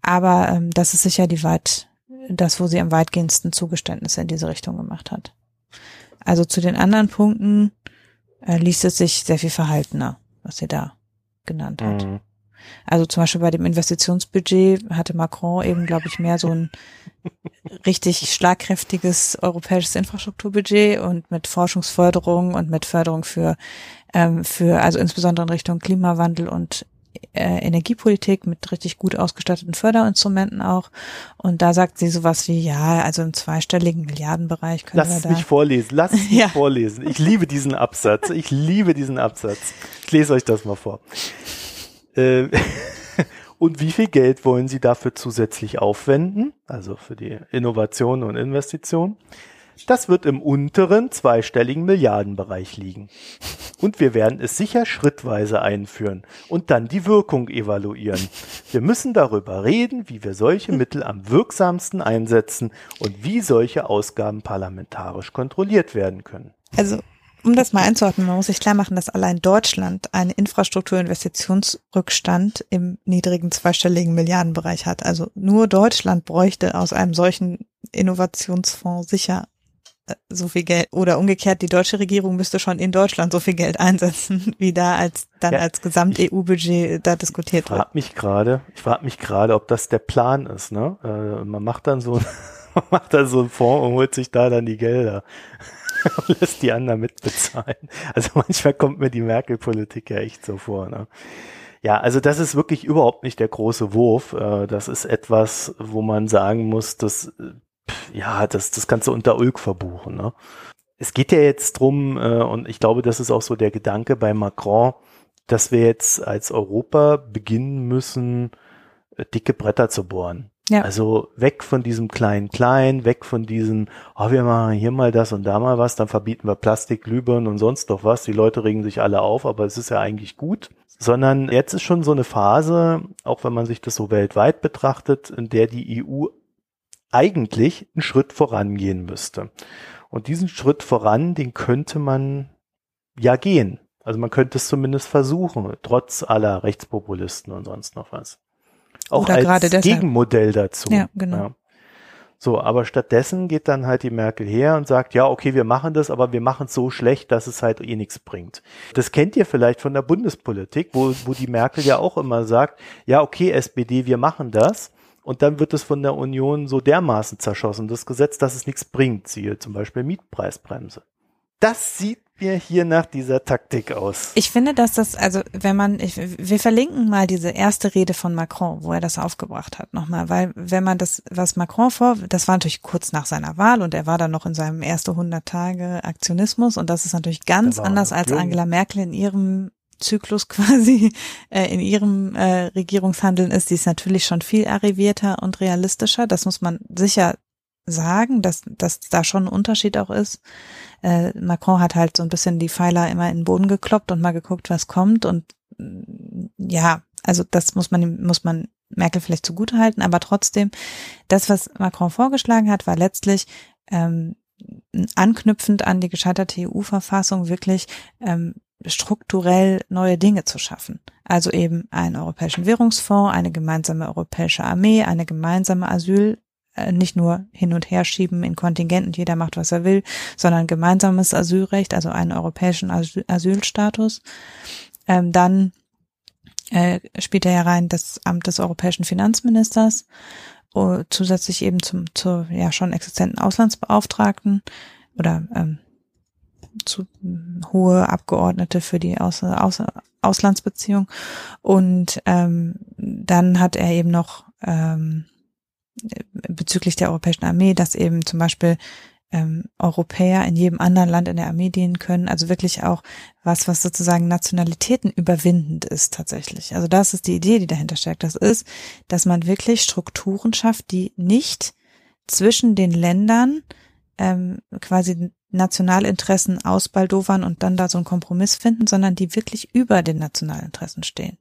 Aber ähm, das ist sicher die weit, das, wo sie am weitgehendsten Zugeständnisse in diese Richtung gemacht hat. Also zu den anderen Punkten äh, liest es sich sehr viel verhaltener, was sie da genannt hat. Mhm. Also zum Beispiel bei dem Investitionsbudget hatte Macron eben, glaube ich, mehr so ein richtig schlagkräftiges europäisches Infrastrukturbudget und mit Forschungsförderung und mit Förderung für, ähm, für also insbesondere in Richtung Klimawandel und äh, Energiepolitik mit richtig gut ausgestatteten Förderinstrumenten auch. Und da sagt sie sowas wie, ja, also im zweistelligen Milliardenbereich können Lass wir da. mich vorlesen, lass mich ja. vorlesen. Ich liebe diesen Absatz. Ich liebe diesen Absatz. Ich lese euch das mal vor. Äh, und wie viel Geld wollen Sie dafür zusätzlich aufwenden? Also für die Innovation und Investition. Das wird im unteren zweistelligen Milliardenbereich liegen. Und wir werden es sicher schrittweise einführen und dann die Wirkung evaluieren. Wir müssen darüber reden, wie wir solche Mittel am wirksamsten einsetzen und wie solche Ausgaben parlamentarisch kontrolliert werden können. Also um das mal einzuordnen, man muss sich klar machen, dass allein Deutschland einen Infrastrukturinvestitionsrückstand im niedrigen zweistelligen Milliardenbereich hat. Also nur Deutschland bräuchte aus einem solchen Innovationsfonds sicher so viel Geld oder umgekehrt die deutsche Regierung müsste schon in Deutschland so viel Geld einsetzen, wie da als dann ja, als Gesamt-EU-Budget da diskutiert ich frag wird. Mich grade, ich frage mich gerade, ob das der Plan ist. Ne, äh, man macht dann so, man macht dann so einen Fonds und holt sich da dann die Gelder. und lässt die anderen mitbezahlen. Also manchmal kommt mir die Merkel-Politik ja echt so vor. Ne? Ja, also das ist wirklich überhaupt nicht der große Wurf. Äh, das ist etwas, wo man sagen muss, dass ja, das, das kannst du unter Ulk verbuchen. Ne? Es geht ja jetzt drum, äh, und ich glaube, das ist auch so der Gedanke bei Macron, dass wir jetzt als Europa beginnen müssen, äh, dicke Bretter zu bohren. Ja. Also weg von diesem kleinen Klein, weg von diesem, oh, wir machen hier mal das und da mal was, dann verbieten wir Plastik, Glühbirnen und sonst doch was. Die Leute regen sich alle auf, aber es ist ja eigentlich gut. Sondern jetzt ist schon so eine Phase, auch wenn man sich das so weltweit betrachtet, in der die EU eigentlich einen Schritt vorangehen müsste. Und diesen Schritt voran, den könnte man ja gehen. Also man könnte es zumindest versuchen, trotz aller Rechtspopulisten und sonst noch was. Auch Oder als Gegenmodell dazu. Ja, genau. Ja. So, aber stattdessen geht dann halt die Merkel her und sagt, ja, okay, wir machen das, aber wir machen es so schlecht, dass es halt eh nichts bringt. Das kennt ihr vielleicht von der Bundespolitik, wo, wo die Merkel ja auch immer sagt, ja, okay, SPD, wir machen das. Und dann wird es von der Union so dermaßen zerschossen, das Gesetz, dass es nichts bringt. Siehe zum Beispiel Mietpreisbremse. Das sieht mir hier nach dieser Taktik aus. Ich finde, dass das, also wenn man, ich, wir verlinken mal diese erste Rede von Macron, wo er das aufgebracht hat, nochmal, weil wenn man das, was Macron vor, das war natürlich kurz nach seiner Wahl und er war dann noch in seinem ersten 100 Tage Aktionismus und das ist natürlich ganz anders als jung. Angela Merkel in ihrem Zyklus quasi äh, in ihrem äh, Regierungshandeln ist, die ist natürlich schon viel arrivierter und realistischer. Das muss man sicher sagen, dass, dass da schon ein Unterschied auch ist. Äh, Macron hat halt so ein bisschen die Pfeiler immer in den Boden gekloppt und mal geguckt, was kommt. Und mm, ja, also das muss man, muss man Merkel vielleicht zugute halten, aber trotzdem, das, was Macron vorgeschlagen hat, war letztlich ähm, anknüpfend an die gescheiterte EU-Verfassung wirklich ähm, strukturell neue Dinge zu schaffen. Also eben einen europäischen Währungsfonds, eine gemeinsame europäische Armee, eine gemeinsame Asyl, äh, nicht nur hin und her schieben in Kontingenten, jeder macht, was er will, sondern gemeinsames Asylrecht, also einen europäischen Asyl Asylstatus. Ähm, dann äh, spielt er ja rein das Amt des europäischen Finanzministers, uh, zusätzlich eben zum zur ja schon existenten Auslandsbeauftragten oder ähm, zu hohe Abgeordnete für die Aus, Aus, Auslandsbeziehung. Und ähm, dann hat er eben noch ähm, bezüglich der Europäischen Armee, dass eben zum Beispiel ähm, Europäer in jedem anderen Land in der Armee dienen können. Also wirklich auch was, was sozusagen Nationalitäten überwindend ist tatsächlich. Also das ist die Idee, die dahinter steckt. Das ist, dass man wirklich Strukturen schafft, die nicht zwischen den Ländern ähm, quasi Nationalinteressen ausbaldowern und dann da so einen Kompromiss finden, sondern die wirklich über den Nationalinteressen stehen.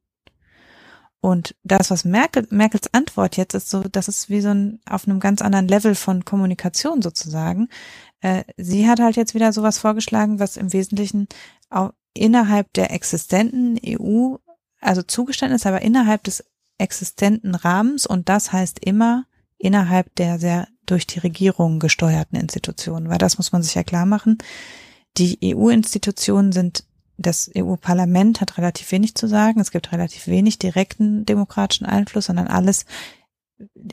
Und das, was Merkel, Merkels Antwort jetzt ist so, das ist wie so ein, auf einem ganz anderen Level von Kommunikation sozusagen, äh, sie hat halt jetzt wieder sowas vorgeschlagen, was im Wesentlichen auch innerhalb der existenten EU, also zugestanden ist, aber innerhalb des existenten Rahmens und das heißt immer innerhalb der sehr durch die Regierung gesteuerten Institutionen, weil das muss man sich ja klar machen. Die EU-Institutionen sind, das EU-Parlament hat relativ wenig zu sagen, es gibt relativ wenig direkten demokratischen Einfluss, sondern alles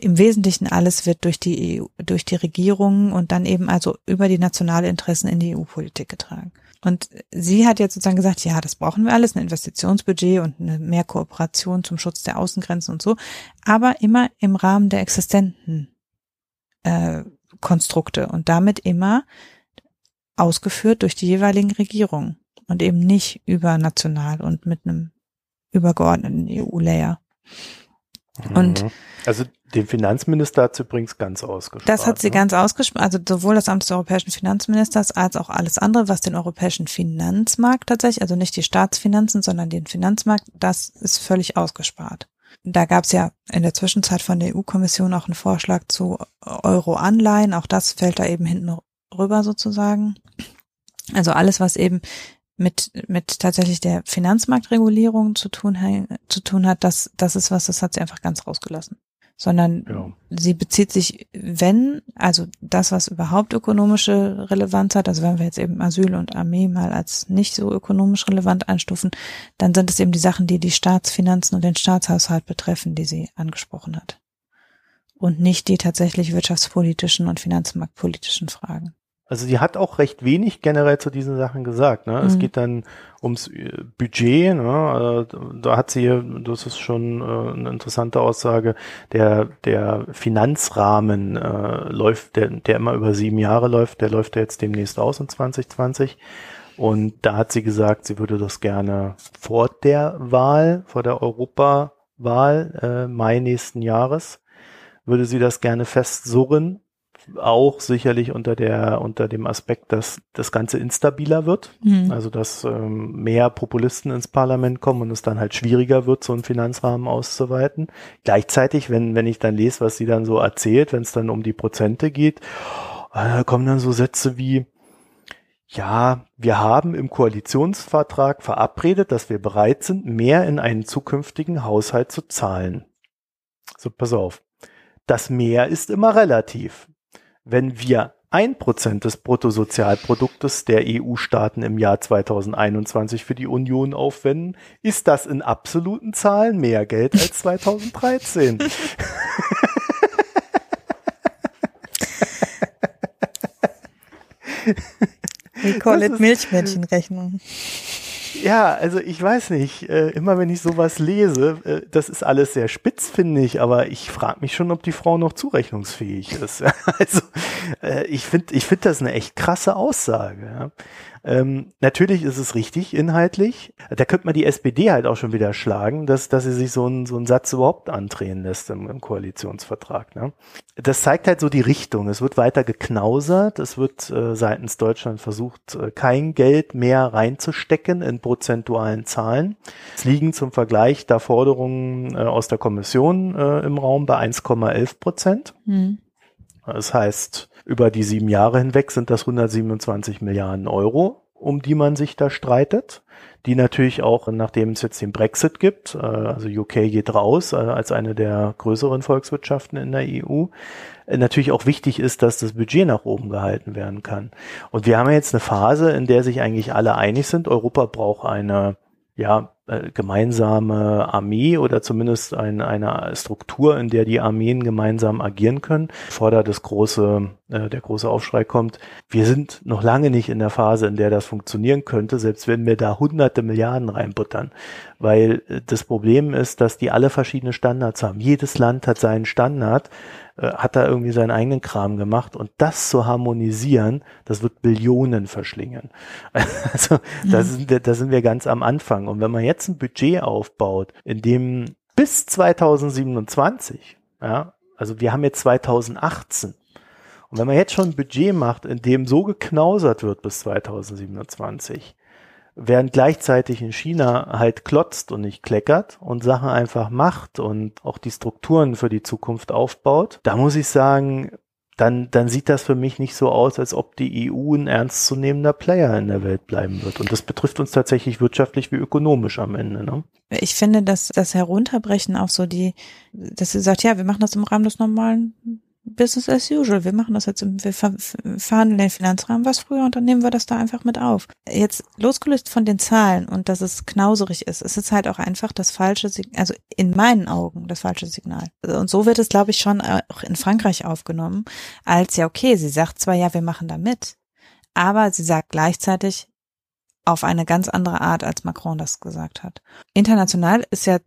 im Wesentlichen alles wird durch die EU, durch die Regierung und dann eben also über die nationale Interessen in die EU-Politik getragen. Und sie hat jetzt sozusagen gesagt, ja, das brauchen wir alles, ein Investitionsbudget und eine mehr Kooperation zum Schutz der Außengrenzen und so, aber immer im Rahmen der existenten äh, Konstrukte und damit immer ausgeführt durch die jeweiligen Regierungen und eben nicht übernational und mit einem übergeordneten EU-Layer. Und mhm. also den Finanzminister hat sie übrigens ganz ausgespart. Das hat sie ne? ganz ausgespart, also sowohl das Amt des europäischen Finanzministers als auch alles andere, was den europäischen Finanzmarkt tatsächlich, also nicht die Staatsfinanzen, sondern den Finanzmarkt, das ist völlig ausgespart. Da gab es ja in der Zwischenzeit von der EU-Kommission auch einen Vorschlag zu Euro-Anleihen, auch das fällt da eben hinten rüber sozusagen. Also alles, was eben mit, mit tatsächlich der Finanzmarktregulierung zu tun, zu tun hat, das, das ist was, das hat sie einfach ganz rausgelassen. Sondern ja. sie bezieht sich, wenn, also das, was überhaupt ökonomische Relevanz hat, also wenn wir jetzt eben Asyl und Armee mal als nicht so ökonomisch relevant einstufen, dann sind es eben die Sachen, die die Staatsfinanzen und den Staatshaushalt betreffen, die sie angesprochen hat. Und nicht die tatsächlich wirtschaftspolitischen und finanzmarktpolitischen Fragen. Also sie hat auch recht wenig generell zu diesen Sachen gesagt. Ne? Mhm. Es geht dann ums äh, Budget. Ne? Äh, da hat sie, das ist schon äh, eine interessante Aussage, der, der Finanzrahmen äh, läuft, der, der immer über sieben Jahre läuft, der läuft ja jetzt demnächst aus in 2020. Und da hat sie gesagt, sie würde das gerne vor der Wahl, vor der Europawahl, äh, Mai nächsten Jahres, würde sie das gerne festsurren auch sicherlich unter der unter dem Aspekt, dass das Ganze instabiler wird, mhm. also dass ähm, mehr Populisten ins Parlament kommen und es dann halt schwieriger wird, so einen Finanzrahmen auszuweiten. Gleichzeitig, wenn wenn ich dann lese, was sie dann so erzählt, wenn es dann um die Prozente geht, äh, kommen dann so Sätze wie ja, wir haben im Koalitionsvertrag verabredet, dass wir bereit sind, mehr in einen zukünftigen Haushalt zu zahlen. So, pass auf. Das mehr ist immer relativ wenn wir ein Prozent des Bruttosozialproduktes der EU-Staaten im Jahr 2021 für die Union aufwenden, ist das in absoluten Zahlen mehr Geld als 2013. We call it Milchmädchenrechnung ja, also ich weiß nicht, äh, immer wenn ich sowas lese, äh, das ist alles sehr spitz, finde ich, aber ich frage mich schon, ob die Frau noch zurechnungsfähig ist. also äh, ich finde ich finde das eine echt krasse Aussage. Ja. Ähm, natürlich ist es richtig inhaltlich. Da könnte man die SPD halt auch schon wieder schlagen, dass, dass sie sich so einen, so einen Satz überhaupt andrehen lässt im, im Koalitionsvertrag. Ne? Das zeigt halt so die Richtung. Es wird weiter geknausert. Es wird äh, seitens Deutschland versucht, äh, kein Geld mehr reinzustecken in prozentualen Zahlen. Es liegen zum Vergleich da Forderungen äh, aus der Kommission äh, im Raum bei 1,11 Prozent. Mhm. Das heißt, über die sieben Jahre hinweg sind das 127 Milliarden Euro, um die man sich da streitet. Die natürlich auch, nachdem es jetzt den Brexit gibt, äh, also UK geht raus äh, als eine der größeren Volkswirtschaften in der EU, äh, natürlich auch wichtig ist, dass das Budget nach oben gehalten werden kann. Und wir haben jetzt eine Phase, in der sich eigentlich alle einig sind, Europa braucht eine ja, äh, gemeinsame Armee oder zumindest ein, eine Struktur, in der die Armeen gemeinsam agieren können, bevor da das große, äh, der große Aufschrei kommt. Wir sind noch lange nicht in der Phase, in der das funktionieren könnte, selbst wenn wir da hunderte Milliarden reinbuttern. Weil äh, das Problem ist, dass die alle verschiedene Standards haben. Jedes Land hat seinen Standard äh, hat da irgendwie seinen eigenen Kram gemacht und das zu harmonisieren, das wird Billionen verschlingen. Also da sind wir, da sind wir ganz am Anfang. Und wenn man jetzt ein Budget aufbaut, in dem bis 2027, ja, also wir haben jetzt 2018, und wenn man jetzt schon ein Budget macht, in dem so geknausert wird bis 2027, während gleichzeitig in China halt klotzt und nicht kleckert und Sachen einfach macht und auch die Strukturen für die Zukunft aufbaut, da muss ich sagen, dann, dann sieht das für mich nicht so aus, als ob die EU ein ernstzunehmender Player in der Welt bleiben wird. Und das betrifft uns tatsächlich wirtschaftlich wie ökonomisch am Ende. Ne? Ich finde, dass das Herunterbrechen auf so die, dass sie sagt, ja, wir machen das im Rahmen des normalen Business as usual. Wir machen das jetzt, wir verhandeln den Finanzrahmen was früher und dann nehmen wir das da einfach mit auf. Jetzt losgelöst von den Zahlen und dass es knauserig ist, ist es halt auch einfach das falsche Signal, also in meinen Augen das falsche Signal. Und so wird es, glaube ich, schon auch in Frankreich aufgenommen, als ja, okay, sie sagt zwar, ja, wir machen da mit, aber sie sagt gleichzeitig, auf eine ganz andere Art, als Macron das gesagt hat. International ist ja,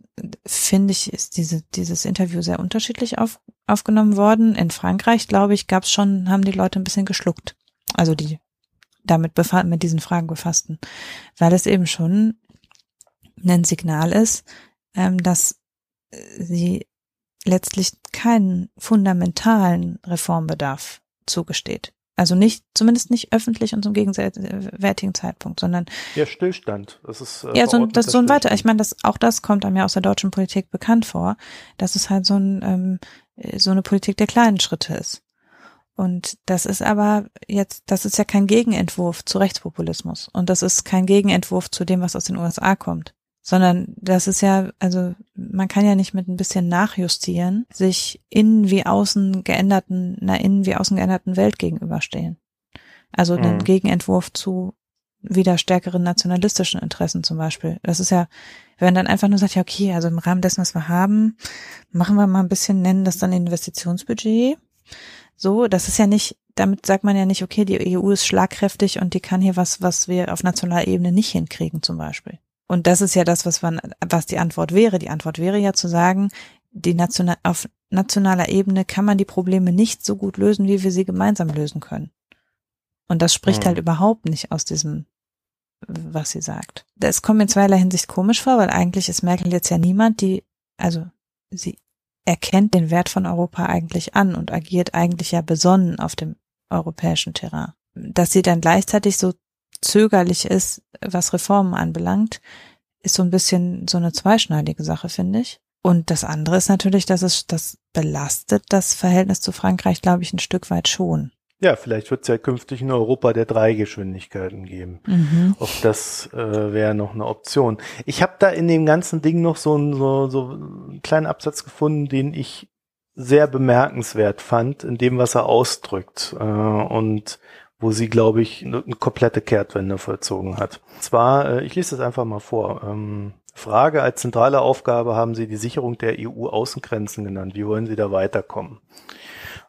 finde ich, ist diese, dieses Interview sehr unterschiedlich auf, aufgenommen worden. In Frankreich, glaube ich, gab es schon, haben die Leute ein bisschen geschluckt. Also die damit befasst, mit diesen Fragen befassten. Weil es eben schon ein Signal ist, ähm, dass sie letztlich keinen fundamentalen Reformbedarf zugesteht. Also nicht, zumindest nicht öffentlich und zum gegenwärtigen Zeitpunkt, sondern. Ja, Stillstand. Das ist, äh, ja, so, das ist so ein weiter. Ich meine, das, auch das kommt einem ja aus der deutschen Politik bekannt vor, dass es halt so ein, ähm, so eine Politik der kleinen Schritte ist. Und das ist aber jetzt, das ist ja kein Gegenentwurf zu Rechtspopulismus. Und das ist kein Gegenentwurf zu dem, was aus den USA kommt sondern das ist ja, also man kann ja nicht mit ein bisschen nachjustieren, sich innen wie außen geänderten, einer innen wie außen geänderten Welt gegenüberstehen. Also mhm. einen Gegenentwurf zu wieder stärkeren nationalistischen Interessen zum Beispiel. Das ist ja, wenn dann einfach nur sagt, ja, okay, also im Rahmen dessen, was wir haben, machen wir mal ein bisschen, nennen das dann Investitionsbudget. So, das ist ja nicht, damit sagt man ja nicht, okay, die EU ist schlagkräftig und die kann hier was, was wir auf nationaler Ebene nicht hinkriegen, zum Beispiel. Und das ist ja das, was man, was die Antwort wäre. Die Antwort wäre ja zu sagen, die national, auf nationaler Ebene kann man die Probleme nicht so gut lösen, wie wir sie gemeinsam lösen können. Und das spricht mhm. halt überhaupt nicht aus diesem, was sie sagt. Das kommt mir in zweierlei Hinsicht komisch vor, weil eigentlich ist Merkel jetzt ja niemand, die, also sie erkennt den Wert von Europa eigentlich an und agiert eigentlich ja besonnen auf dem europäischen Terrain. Dass sie dann gleichzeitig so zögerlich ist, was Reformen anbelangt, ist so ein bisschen so eine zweischneidige Sache, finde ich. Und das andere ist natürlich, dass es das belastet das Verhältnis zu Frankreich, glaube ich, ein Stück weit schon. Ja, vielleicht wird es ja künftig in Europa der drei Geschwindigkeiten geben. Mhm. Auch das äh, wäre noch eine Option. Ich habe da in dem ganzen Ding noch so, ein, so, so einen kleinen Absatz gefunden, den ich sehr bemerkenswert fand, in dem, was er ausdrückt. Äh, und wo sie, glaube ich, eine, komplette Kehrtwende vollzogen hat. Zwar, äh, ich lese das einfach mal vor. Ähm, Frage als zentrale Aufgabe haben Sie die Sicherung der EU-Außengrenzen genannt. Wie wollen Sie da weiterkommen?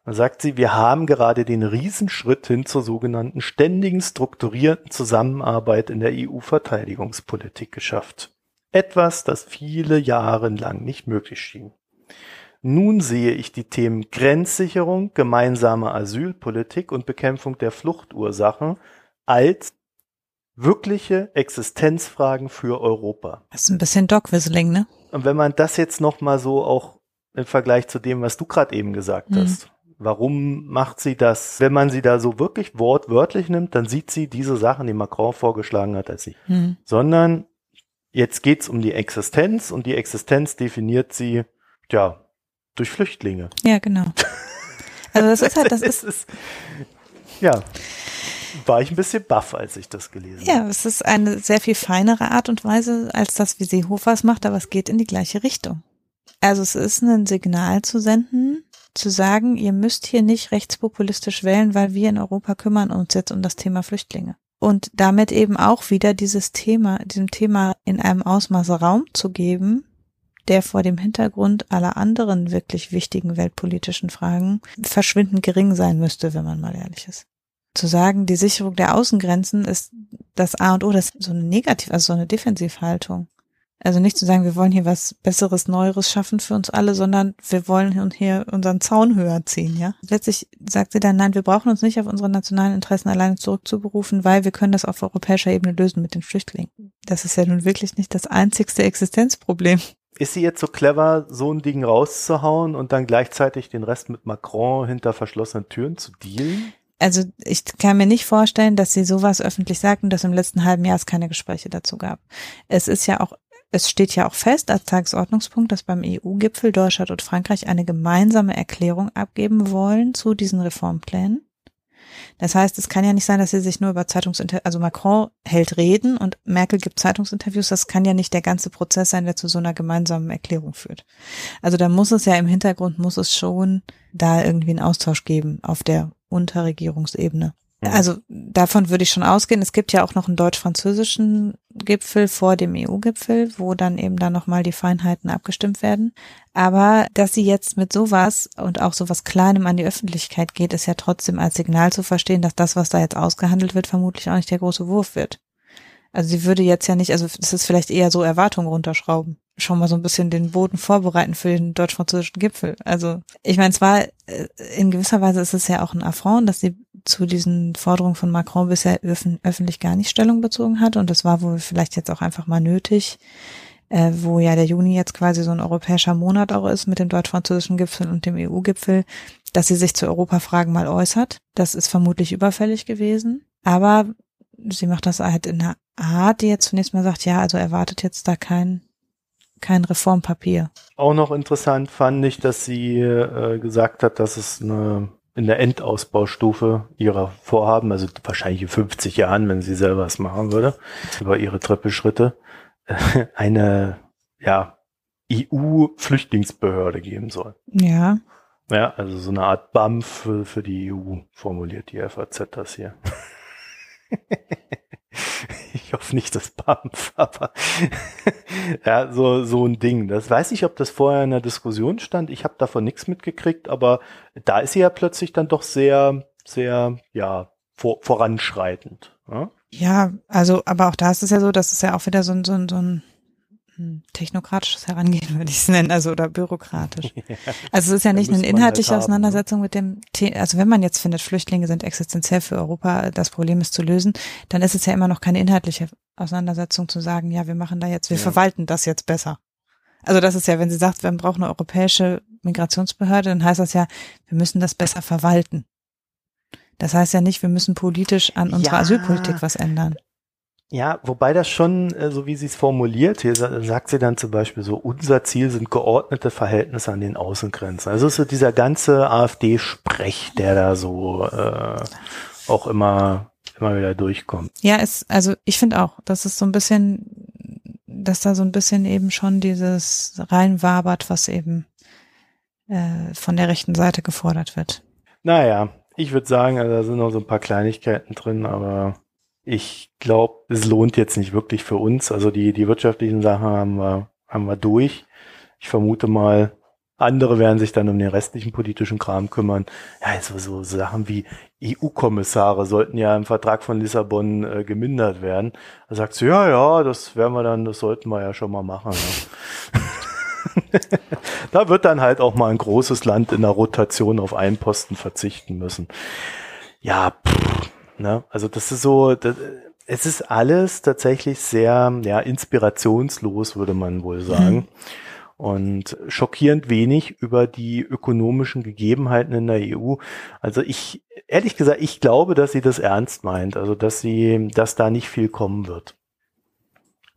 Dann sagt sie, wir haben gerade den Riesenschritt hin zur sogenannten ständigen strukturierten Zusammenarbeit in der EU-Verteidigungspolitik geschafft. Etwas, das viele Jahre lang nicht möglich schien. Nun sehe ich die Themen Grenzsicherung, gemeinsame Asylpolitik und Bekämpfung der Fluchtursachen als wirkliche Existenzfragen für Europa. Das ist ein bisschen Dogwhistling, ne? Und wenn man das jetzt nochmal so auch im Vergleich zu dem, was du gerade eben gesagt mhm. hast, warum macht sie das? Wenn man sie da so wirklich wortwörtlich nimmt, dann sieht sie diese Sachen, die Macron vorgeschlagen hat, als sie. Mhm. Sondern jetzt geht's um die Existenz und die Existenz definiert sie, ja, durch Flüchtlinge. Ja, genau. Also das ist halt, das ist, ist ja, war ich ein bisschen baff, als ich das gelesen habe. Ja, es ist eine sehr viel feinere Art und Weise, als das, wie Seehofer es macht, aber es geht in die gleiche Richtung. Also es ist ein Signal zu senden, zu sagen, ihr müsst hier nicht rechtspopulistisch wählen, weil wir in Europa kümmern uns jetzt um das Thema Flüchtlinge. Und damit eben auch wieder dieses Thema, diesem Thema in einem Ausmaße Raum zu geben, der vor dem Hintergrund aller anderen wirklich wichtigen weltpolitischen Fragen verschwindend gering sein müsste, wenn man mal ehrlich ist. Zu sagen, die Sicherung der Außengrenzen ist das A und O, das ist so eine Negativ, also so eine Defensivhaltung. Also nicht zu sagen, wir wollen hier was Besseres, Neueres schaffen für uns alle, sondern wir wollen hier unseren Zaun höher ziehen, ja. Letztlich sagt sie dann, nein, wir brauchen uns nicht auf unsere nationalen Interessen alleine zurückzuberufen, weil wir können das auf europäischer Ebene lösen mit den Flüchtlingen. Das ist ja nun wirklich nicht das einzigste Existenzproblem ist sie jetzt so clever, so ein Ding rauszuhauen und dann gleichzeitig den Rest mit Macron hinter verschlossenen Türen zu dealen? Also ich kann mir nicht vorstellen, dass sie sowas öffentlich sagt und dass im letzten halben Jahr es keine Gespräche dazu gab. Es ist ja auch es steht ja auch fest als Tagesordnungspunkt, dass beim EU-Gipfel Deutschland und Frankreich eine gemeinsame Erklärung abgeben wollen zu diesen Reformplänen. Das heißt, es kann ja nicht sein, dass sie sich nur über Zeitungsinterviews, also Macron hält Reden und Merkel gibt Zeitungsinterviews. Das kann ja nicht der ganze Prozess sein, der zu so einer gemeinsamen Erklärung führt. Also da muss es ja im Hintergrund, muss es schon da irgendwie einen Austausch geben auf der Unterregierungsebene. Also davon würde ich schon ausgehen. Es gibt ja auch noch einen deutsch-französischen Gipfel vor dem EU-Gipfel, wo dann eben dann nochmal die Feinheiten abgestimmt werden. Aber dass sie jetzt mit sowas und auch sowas Kleinem an die Öffentlichkeit geht, ist ja trotzdem als Signal zu verstehen, dass das, was da jetzt ausgehandelt wird, vermutlich auch nicht der große Wurf wird. Also sie würde jetzt ja nicht, also es ist vielleicht eher so Erwartungen runterschrauben. Schon mal so ein bisschen den Boden vorbereiten für den deutsch-französischen Gipfel. Also ich meine, zwar äh, in gewisser Weise ist es ja auch ein Affront, dass sie zu diesen Forderungen von Macron bisher öffentlich gar nicht Stellung bezogen hat. Und das war wohl vielleicht jetzt auch einfach mal nötig, äh, wo ja der Juni jetzt quasi so ein europäischer Monat auch ist mit dem deutsch-französischen Gipfel und dem EU-Gipfel, dass sie sich zu Europafragen mal äußert. Das ist vermutlich überfällig gewesen. Aber sie macht das halt in einer Art, die jetzt zunächst mal sagt, ja, also erwartet jetzt da kein kein Reformpapier. Auch noch interessant fand ich, dass sie äh, gesagt hat, dass es eine in der Endausbaustufe ihrer Vorhaben, also wahrscheinlich in 50 Jahren, wenn sie selber es machen würde, über ihre Trippelschritte, eine ja, EU-Flüchtlingsbehörde geben soll. Ja. Ja, also so eine Art BAMF für, für die EU formuliert die FAZ das hier. ich hoffe nicht das BAMF, aber ja, so, so ein Ding. Das weiß ich, ob das vorher in der Diskussion stand. Ich habe davon nichts mitgekriegt, aber da ist sie ja plötzlich dann doch sehr, sehr, ja, vor, voranschreitend. Ja? ja, also, aber auch da ist es ja so, dass es ja auch wieder so ein, so ein, so ein technokratisches Herangehen, würde ich es nennen, also oder bürokratisch. Also es ist ja nicht eine halt inhaltliche halt haben, Auseinandersetzung ne? mit dem Thema, also wenn man jetzt findet, Flüchtlinge sind existenziell für Europa, das Problem ist zu lösen, dann ist es ja immer noch keine inhaltliche Auseinandersetzung zu sagen, ja, wir machen da jetzt, wir ja. verwalten das jetzt besser. Also das ist ja, wenn sie sagt, wir brauchen eine europäische Migrationsbehörde, dann heißt das ja, wir müssen das besser verwalten. Das heißt ja nicht, wir müssen politisch an unserer ja, Asylpolitik was ändern. Ja, wobei das schon, äh, so wie sie es formuliert, hier sagt sie dann zum Beispiel so, unser Ziel sind geordnete Verhältnisse an den Außengrenzen. Also so dieser ganze AfD-Sprech, der da so äh, auch immer, immer wieder durchkommt. Ja, ist, also ich finde auch, das ist so ein bisschen, dass da so ein bisschen eben schon dieses reinwabert, was eben äh, von der rechten Seite gefordert wird. Naja, ich würde sagen, also da sind noch so ein paar Kleinigkeiten drin, aber ich glaube, es lohnt jetzt nicht wirklich für uns. Also die, die wirtschaftlichen Sachen haben wir, haben wir durch. Ich vermute mal, andere werden sich dann um den restlichen politischen Kram kümmern. Ja, also so Sachen wie EU-Kommissare sollten ja im Vertrag von Lissabon äh, gemindert werden. Da sagt sie, ja, ja, das werden wir dann, das sollten wir ja schon mal machen. Ne? da wird dann halt auch mal ein großes Land in der Rotation auf einen Posten verzichten müssen. Ja, pff, Ne? Also das ist so, das, es ist alles tatsächlich sehr ja, inspirationslos, würde man wohl sagen. Mhm. Und schockierend wenig über die ökonomischen Gegebenheiten in der EU. Also ich, ehrlich gesagt, ich glaube, dass sie das ernst meint. Also dass sie, dass da nicht viel kommen wird.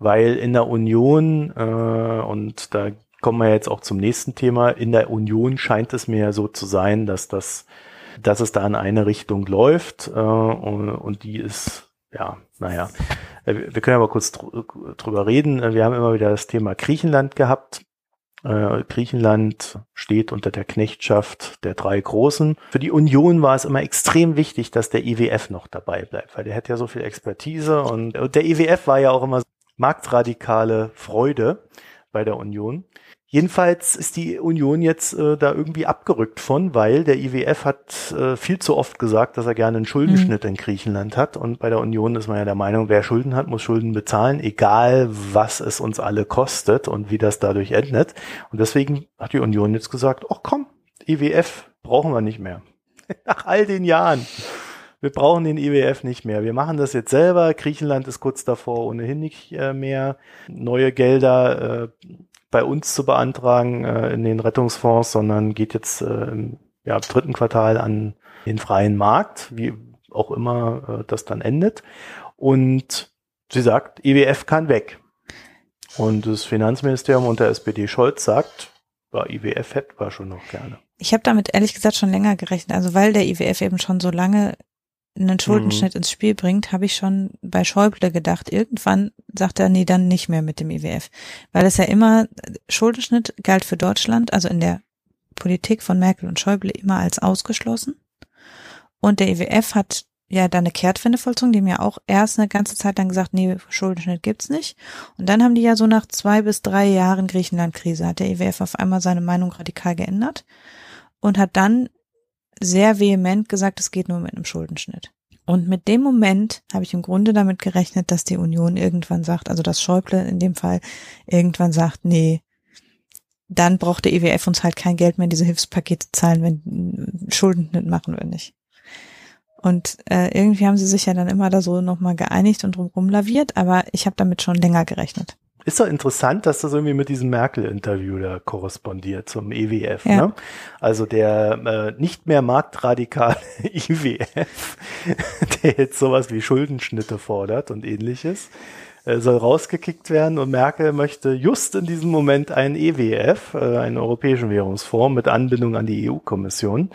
Weil in der Union, äh, und da kommen wir jetzt auch zum nächsten Thema, in der Union scheint es mir so zu sein, dass das dass es da in eine Richtung läuft äh, und, und die ist, ja, naja, äh, wir können aber kurz dr drüber reden. Äh, wir haben immer wieder das Thema Griechenland gehabt. Äh, Griechenland steht unter der Knechtschaft der drei Großen. Für die Union war es immer extrem wichtig, dass der IWF noch dabei bleibt, weil der hat ja so viel Expertise und, und der IWF war ja auch immer marktradikale Freude bei der Union. Jedenfalls ist die Union jetzt äh, da irgendwie abgerückt von, weil der IWF hat äh, viel zu oft gesagt, dass er gerne einen Schuldenschnitt mhm. in Griechenland hat. Und bei der Union ist man ja der Meinung, wer Schulden hat, muss Schulden bezahlen, egal was es uns alle kostet und wie das dadurch endet. Und deswegen hat die Union jetzt gesagt, ach komm, IWF brauchen wir nicht mehr. Nach all den Jahren. Wir brauchen den IWF nicht mehr. Wir machen das jetzt selber. Griechenland ist kurz davor ohnehin nicht äh, mehr. Neue Gelder äh, bei uns zu beantragen äh, in den Rettungsfonds, sondern geht jetzt äh, im ja, dritten Quartal an den freien Markt, wie auch immer äh, das dann endet. Und sie sagt, EWF kann weg. Und das Finanzministerium unter SPD Scholz sagt, bei IWF hätten wir schon noch gerne. Ich habe damit ehrlich gesagt schon länger gerechnet. Also weil der IWF eben schon so lange einen Schuldenschnitt mhm. ins Spiel bringt, habe ich schon bei Schäuble gedacht, irgendwann sagt er, nee, dann nicht mehr mit dem IWF. Weil es ja immer, Schuldenschnitt galt für Deutschland, also in der Politik von Merkel und Schäuble immer als ausgeschlossen. Und der IWF hat ja dann eine Kehrtwende vollzogen, die haben ja auch erst eine ganze Zeit lang gesagt, nee, Schuldenschnitt gibt's nicht. Und dann haben die ja so nach zwei bis drei Jahren Griechenland-Krise, hat der IWF auf einmal seine Meinung radikal geändert und hat dann sehr vehement gesagt, es geht nur mit einem Schuldenschnitt. Und mit dem Moment habe ich im Grunde damit gerechnet, dass die Union irgendwann sagt, also dass Schäuble in dem Fall irgendwann sagt, nee, dann braucht der IWF uns halt kein Geld mehr diese Hilfspakete zahlen, wenn Schuldenschnitt machen wir nicht. Und äh, irgendwie haben sie sich ja dann immer da so nochmal geeinigt und drumherum laviert, aber ich habe damit schon länger gerechnet. Ist doch interessant, dass das irgendwie mit diesem Merkel-Interview da korrespondiert zum EWF. Ja. Ne? Also der äh, nicht mehr marktradikale IWF, der jetzt sowas wie Schuldenschnitte fordert und ähnliches äh, soll rausgekickt werden und Merkel möchte just in diesem Moment einen EWF, äh, einen Europäischen Währungsfonds mit Anbindung an die EU-Kommission,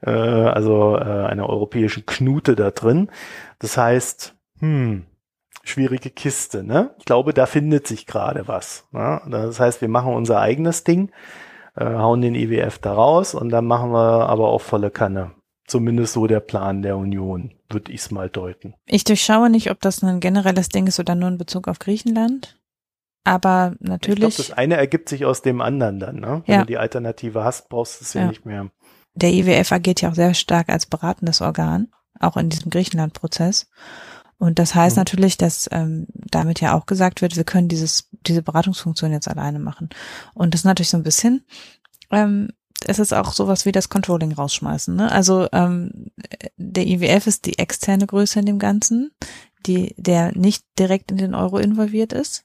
äh, also äh, einer europäischen Knute da drin. Das heißt, hm, schwierige Kiste, ne? Ich glaube, da findet sich gerade was. Ne? Das heißt, wir machen unser eigenes Ding, äh, hauen den EWF da raus und dann machen wir aber auch volle Kanne. Zumindest so der Plan der Union, würde ich es mal deuten. Ich durchschaue nicht, ob das ein generelles Ding ist oder nur in Bezug auf Griechenland. Aber natürlich. Ich glaube, das eine ergibt sich aus dem anderen dann, ne? Wenn ja. du die Alternative hast, brauchst du es ja, ja nicht mehr. Der IWF agiert ja auch sehr stark als beratendes Organ, auch in diesem Griechenland-Prozess. Und das heißt mhm. natürlich, dass ähm, damit ja auch gesagt wird, wir können dieses, diese Beratungsfunktion jetzt alleine machen. Und das ist natürlich so ein bisschen ähm, es ist auch sowas wie das Controlling rausschmeißen. Ne? Also ähm, der IWF ist die externe Größe in dem Ganzen, die der nicht direkt in den Euro involviert ist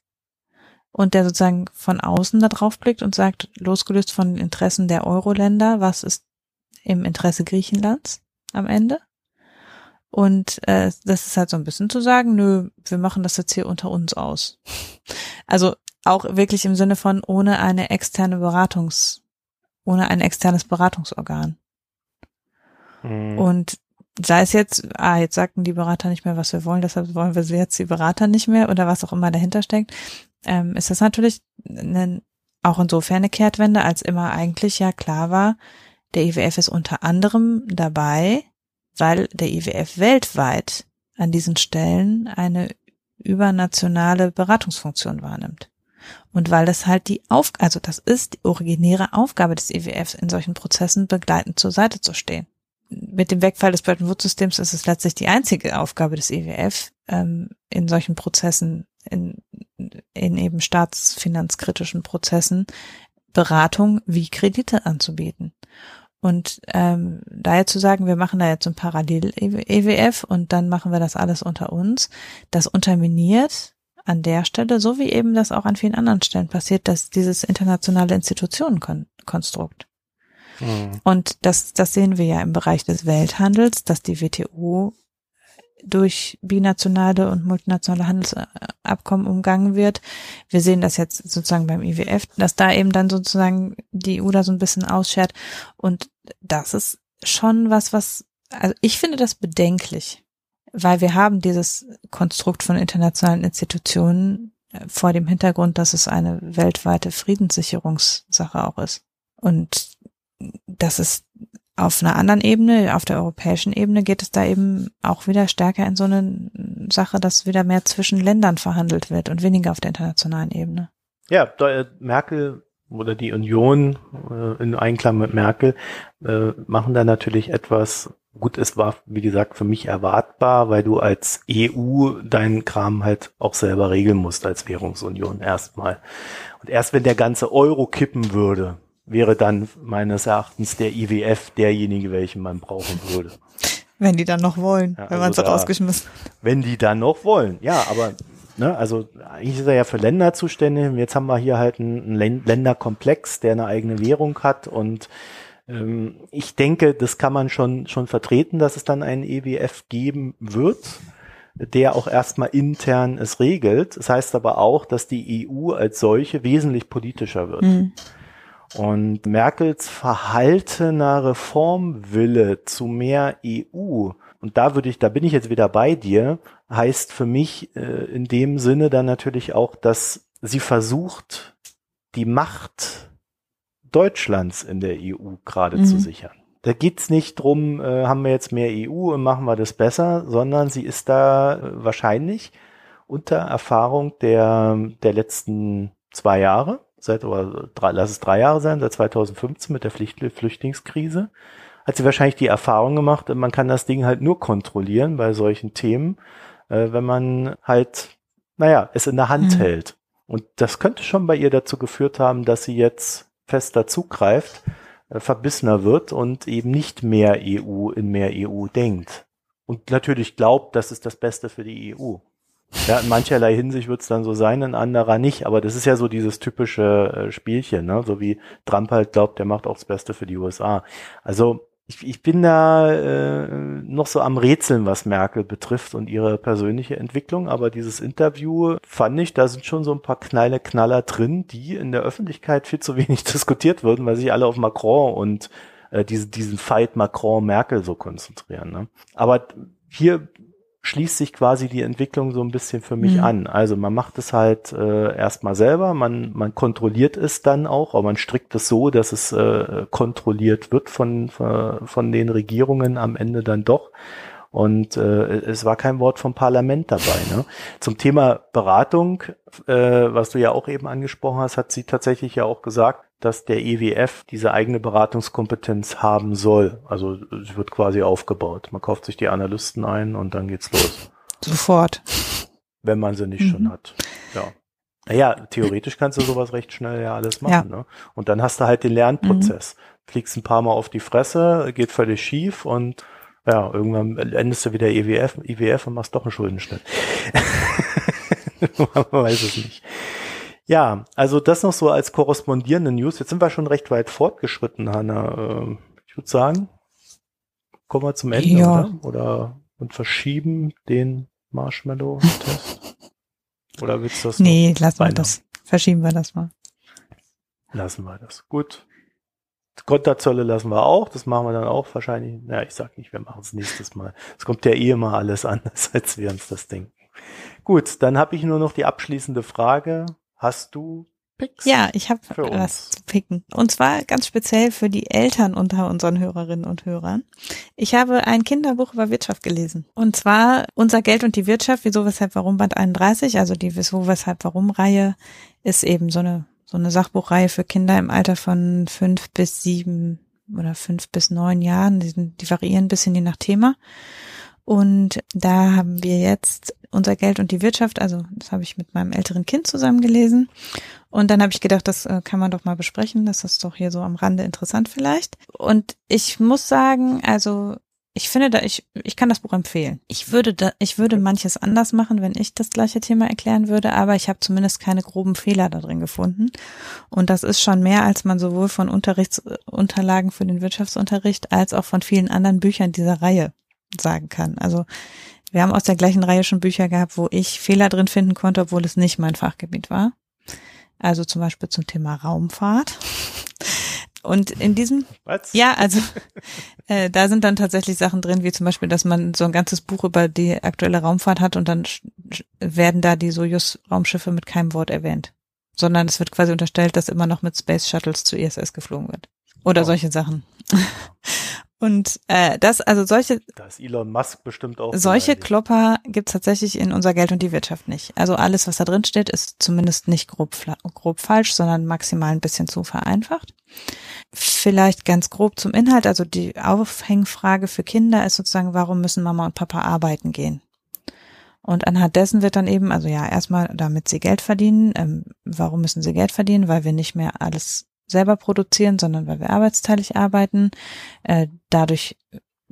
und der sozusagen von außen da drauf blickt und sagt, losgelöst von den Interessen der Euro-Länder, was ist im Interesse Griechenlands am Ende? Und äh, das ist halt so ein bisschen zu sagen, nö, wir machen das jetzt hier unter uns aus. Also auch wirklich im Sinne von ohne eine externe Beratungs ohne ein externes Beratungsorgan. Mhm. Und sei es jetzt, ah, jetzt sagten die Berater nicht mehr, was wir wollen, deshalb wollen wir jetzt die Berater nicht mehr oder was auch immer dahinter steckt, ähm, ist das natürlich eine, auch insofern eine Kehrtwende, als immer eigentlich ja klar war, der IWF ist unter anderem dabei, weil der IWF weltweit an diesen Stellen eine übernationale Beratungsfunktion wahrnimmt. Und weil das halt die Auf, also das ist die originäre Aufgabe des EWFs, in solchen Prozessen begleitend zur Seite zu stehen. Mit dem Wegfall des Bretton Woods Systems ist es letztlich die einzige Aufgabe des EWF, ähm, in solchen Prozessen, in, in eben staatsfinanzkritischen Prozessen, Beratung wie Kredite anzubieten. Und ähm, daher zu sagen, wir machen da jetzt ein Parallel-EWF und dann machen wir das alles unter uns, das unterminiert an der Stelle, so wie eben das auch an vielen anderen Stellen passiert, dass dieses internationale Institutionenkonstrukt. Mhm. Und das, das sehen wir ja im Bereich des Welthandels, dass die WTO durch binationale und multinationale Handelsabkommen umgangen wird. Wir sehen das jetzt sozusagen beim IWF, dass da eben dann sozusagen die EU da so ein bisschen ausschert. Und das ist schon was, was, also ich finde das bedenklich weil wir haben dieses Konstrukt von internationalen Institutionen äh, vor dem Hintergrund, dass es eine weltweite Friedenssicherungssache auch ist. Und das ist auf einer anderen Ebene, auf der europäischen Ebene geht es da eben auch wieder stärker in so eine Sache, dass wieder mehr zwischen Ländern verhandelt wird und weniger auf der internationalen Ebene. Ja, äh, Merkel oder die Union äh, in Einklang mit Merkel machen da natürlich etwas, Gut, es war, wie gesagt, für mich erwartbar, weil du als EU deinen Kram halt auch selber regeln musst als Währungsunion erstmal. Und erst wenn der ganze Euro kippen würde, wäre dann meines Erachtens der IWF derjenige, welchen man brauchen würde. Wenn die dann noch wollen, ja, wenn man es da, rausgeschmissen. Wenn die dann noch wollen, ja, aber ne, also eigentlich ist er ja für Länder zuständig. Jetzt haben wir hier halt einen Länderkomplex, der eine eigene Währung hat und ähm, ich denke, das kann man schon, schon vertreten, dass es dann einen EWF geben wird. der auch erstmal intern es regelt. Das heißt aber auch, dass die EU als solche wesentlich politischer wird. Mhm. Und Merkels verhaltener Reformwille zu mehr EU, und da würde ich, da bin ich jetzt wieder bei dir, heißt für mich äh, in dem Sinne dann natürlich auch, dass sie versucht, die Macht Deutschlands in der EU gerade mhm. zu sichern. Da geht's nicht drum, äh, haben wir jetzt mehr EU und machen wir das besser, sondern sie ist da äh, wahrscheinlich unter Erfahrung der, der letzten zwei Jahre, seit, oder drei, lass es drei Jahre sein, seit 2015 mit der Pflicht, Flüchtlingskrise, hat sie wahrscheinlich die Erfahrung gemacht, man kann das Ding halt nur kontrollieren bei solchen Themen, äh, wenn man halt, naja, es in der Hand mhm. hält. Und das könnte schon bei ihr dazu geführt haben, dass sie jetzt fester zugreift, äh, verbissener wird und eben nicht mehr EU in mehr EU denkt. Und natürlich glaubt, das ist das Beste für die EU. Ja, in mancherlei Hinsicht wird es dann so sein, in anderer nicht. Aber das ist ja so dieses typische äh, Spielchen, ne? So wie Trump halt glaubt, der macht auch das Beste für die USA. Also ich, ich bin da äh, noch so am Rätseln, was Merkel betrifft und ihre persönliche Entwicklung. Aber dieses Interview fand ich, da sind schon so ein paar Knalle Knaller drin, die in der Öffentlichkeit viel zu wenig diskutiert würden, weil sich alle auf Macron und äh, diese, diesen Fight Macron-Merkel so konzentrieren. Ne? Aber hier schließt sich quasi die Entwicklung so ein bisschen für mich mhm. an. Also man macht es halt äh, erstmal selber, man, man kontrolliert es dann auch, aber man strickt es so, dass es äh, kontrolliert wird von, von den Regierungen am Ende dann doch. Und äh, es war kein Wort vom Parlament dabei. Ne? Zum Thema Beratung, äh, was du ja auch eben angesprochen hast, hat sie tatsächlich ja auch gesagt, dass der EWF diese eigene Beratungskompetenz haben soll. Also sie wird quasi aufgebaut. Man kauft sich die Analysten ein und dann geht's los. Sofort. Wenn man sie nicht mhm. schon hat. Ja. Naja, theoretisch kannst du sowas recht schnell ja alles machen. Ja. Ne? Und dann hast du halt den Lernprozess. Mhm. Fliegst ein paar Mal auf die Fresse, geht völlig schief und ja, irgendwann endest du wieder EWF, IWF und machst doch einen Schuldenschnitt. Man weiß es nicht. Ja, also das noch so als korrespondierende News. Jetzt sind wir schon recht weit fortgeschritten, Hanna. Ähm, ich würde sagen, kommen wir zum Ende, ja. oder? Oder und verschieben den Marshmallow-Test? oder willst du das? Nee, lassen wir das. Verschieben wir das mal. Lassen wir das. Gut. Konterzölle lassen wir auch. Das machen wir dann auch wahrscheinlich. Ja, ich sag nicht, wir machen es nächstes Mal. Es kommt ja eh immer alles anders, als wir uns das denken. Gut, dann habe ich nur noch die abschließende Frage. Hast du Picks? Ja, ich habe was zu picken. Und zwar ganz speziell für die Eltern unter unseren Hörerinnen und Hörern. Ich habe ein Kinderbuch über Wirtschaft gelesen. Und zwar Unser Geld und die Wirtschaft, wieso, weshalb, warum Band 31. Also die Wieso, weshalb, warum Reihe ist eben so eine, so eine Sachbuchreihe für Kinder im Alter von fünf bis sieben oder fünf bis neun Jahren. Die, sind, die variieren ein bisschen je nach Thema. Und da haben wir jetzt unser Geld und die Wirtschaft, also das habe ich mit meinem älteren Kind zusammen gelesen. Und dann habe ich gedacht, das äh, kann man doch mal besprechen. Das ist doch hier so am Rande interessant vielleicht. Und ich muss sagen, also ich finde da, ich, ich kann das Buch empfehlen. Ich würde da, ich würde manches anders machen, wenn ich das gleiche Thema erklären würde, aber ich habe zumindest keine groben Fehler da drin gefunden. Und das ist schon mehr, als man sowohl von Unterrichtsunterlagen für den Wirtschaftsunterricht als auch von vielen anderen Büchern dieser Reihe sagen kann. Also wir haben aus der gleichen Reihe schon Bücher gehabt, wo ich Fehler drin finden konnte, obwohl es nicht mein Fachgebiet war. Also zum Beispiel zum Thema Raumfahrt. Und in diesem, Was? ja, also äh, da sind dann tatsächlich Sachen drin, wie zum Beispiel, dass man so ein ganzes Buch über die aktuelle Raumfahrt hat und dann werden da die Sojus-Raumschiffe mit keinem Wort erwähnt, sondern es wird quasi unterstellt, dass immer noch mit Space Shuttles zu ISS geflogen wird oder oh. solche Sachen. Und äh, das, also solche. Da ist Elon Musk bestimmt auch. Solche Klopper gibt's tatsächlich in unser Geld und die Wirtschaft nicht. Also alles, was da drin steht, ist zumindest nicht grob, grob falsch, sondern maximal ein bisschen zu vereinfacht. Vielleicht ganz grob zum Inhalt. Also die Aufhängfrage für Kinder ist sozusagen, warum müssen Mama und Papa arbeiten gehen? Und anhand dessen wird dann eben, also ja, erstmal, damit sie Geld verdienen. Ähm, warum müssen sie Geld verdienen? Weil wir nicht mehr alles selber produzieren, sondern weil wir arbeitsteilig arbeiten. Äh, dadurch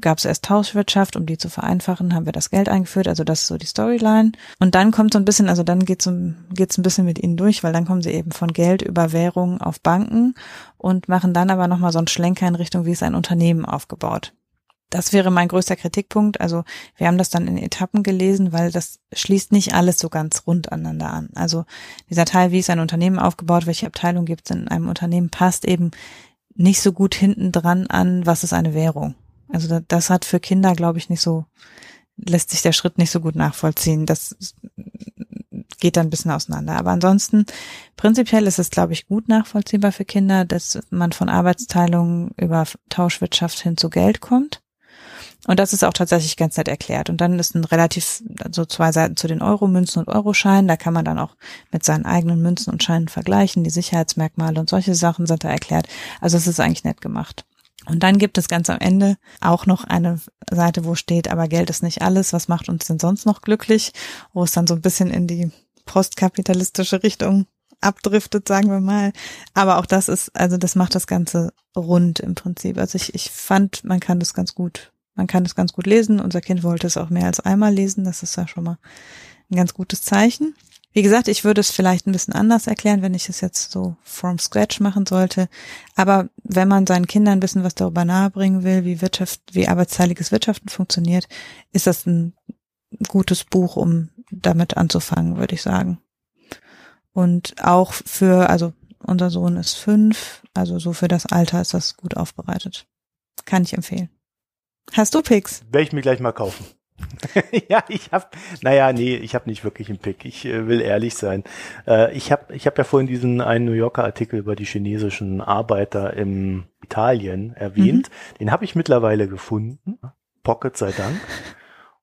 gab es erst Tauschwirtschaft, um die zu vereinfachen, haben wir das Geld eingeführt, also das ist so die Storyline. Und dann kommt so ein bisschen, also dann geht's um, geht's ein bisschen mit ihnen durch, weil dann kommen sie eben von Geld über Währung auf Banken und machen dann aber nochmal so einen Schlenker in Richtung, wie ist ein Unternehmen aufgebaut. Das wäre mein größter Kritikpunkt. Also wir haben das dann in Etappen gelesen, weil das schließt nicht alles so ganz rund aneinander an. Also dieser Teil, wie ist ein Unternehmen aufgebaut, welche Abteilung gibt es in einem Unternehmen, passt eben nicht so gut hinten dran an, was ist eine Währung. Also das hat für Kinder, glaube ich, nicht so, lässt sich der Schritt nicht so gut nachvollziehen. Das geht dann ein bisschen auseinander. Aber ansonsten, prinzipiell ist es, glaube ich, gut nachvollziehbar für Kinder, dass man von Arbeitsteilung über Tauschwirtschaft hin zu Geld kommt. Und das ist auch tatsächlich ganz nett erklärt. Und dann ist ein relativ, so zwei Seiten zu den Euro-Münzen und Euroscheinen. Da kann man dann auch mit seinen eigenen Münzen und Scheinen vergleichen. Die Sicherheitsmerkmale und solche Sachen sind da erklärt. Also es ist eigentlich nett gemacht. Und dann gibt es ganz am Ende auch noch eine Seite, wo steht, aber Geld ist nicht alles. Was macht uns denn sonst noch glücklich? Wo es dann so ein bisschen in die postkapitalistische Richtung abdriftet, sagen wir mal. Aber auch das ist, also das macht das Ganze rund im Prinzip. Also ich, ich fand, man kann das ganz gut, man kann das ganz gut lesen. Unser Kind wollte es auch mehr als einmal lesen. Das ist ja schon mal ein ganz gutes Zeichen. Wie gesagt, ich würde es vielleicht ein bisschen anders erklären, wenn ich es jetzt so from scratch machen sollte. Aber wenn man seinen Kindern ein bisschen was darüber nahebringen will, wie Wirtschaft, wie arbeitsteiliges Wirtschaften funktioniert, ist das ein gutes Buch, um damit anzufangen, würde ich sagen. Und auch für, also unser Sohn ist fünf, also so für das Alter ist das gut aufbereitet. Kann ich empfehlen. Hast du Picks? Werde ich mir gleich mal kaufen. ja, ich habe, naja, nee, ich habe nicht wirklich einen Pick. Ich äh, will ehrlich sein. Äh, ich habe ich hab ja vorhin diesen einen New Yorker Artikel über die chinesischen Arbeiter im Italien erwähnt. Mhm. Den habe ich mittlerweile gefunden. Pocket sei Dank.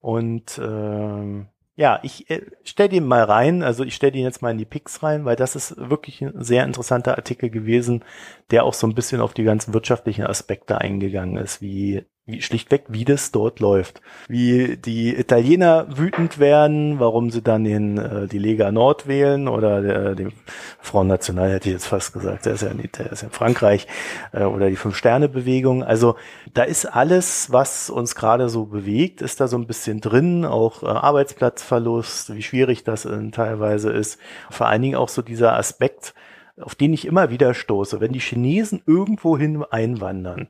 Und ähm, ja, ich äh, stell den mal rein, also ich stell den jetzt mal in die Picks rein, weil das ist wirklich ein sehr interessanter Artikel gewesen, der auch so ein bisschen auf die ganzen wirtschaftlichen Aspekte eingegangen ist, wie, schlichtweg, wie das dort läuft. Wie die Italiener wütend werden, warum sie dann den, äh, die Lega Nord wählen oder der, den Front National hätte ich jetzt fast gesagt, der ist ja, nicht, der ist in Frankreich äh, oder die Fünf-Sterne-Bewegung. Also da ist alles, was uns gerade so bewegt, ist da so ein bisschen drin, auch äh, Arbeitsplatzverlust, wie schwierig das äh, teilweise ist. Vor allen Dingen auch so dieser Aspekt, auf den ich immer wieder stoße, wenn die Chinesen irgendwohin einwandern,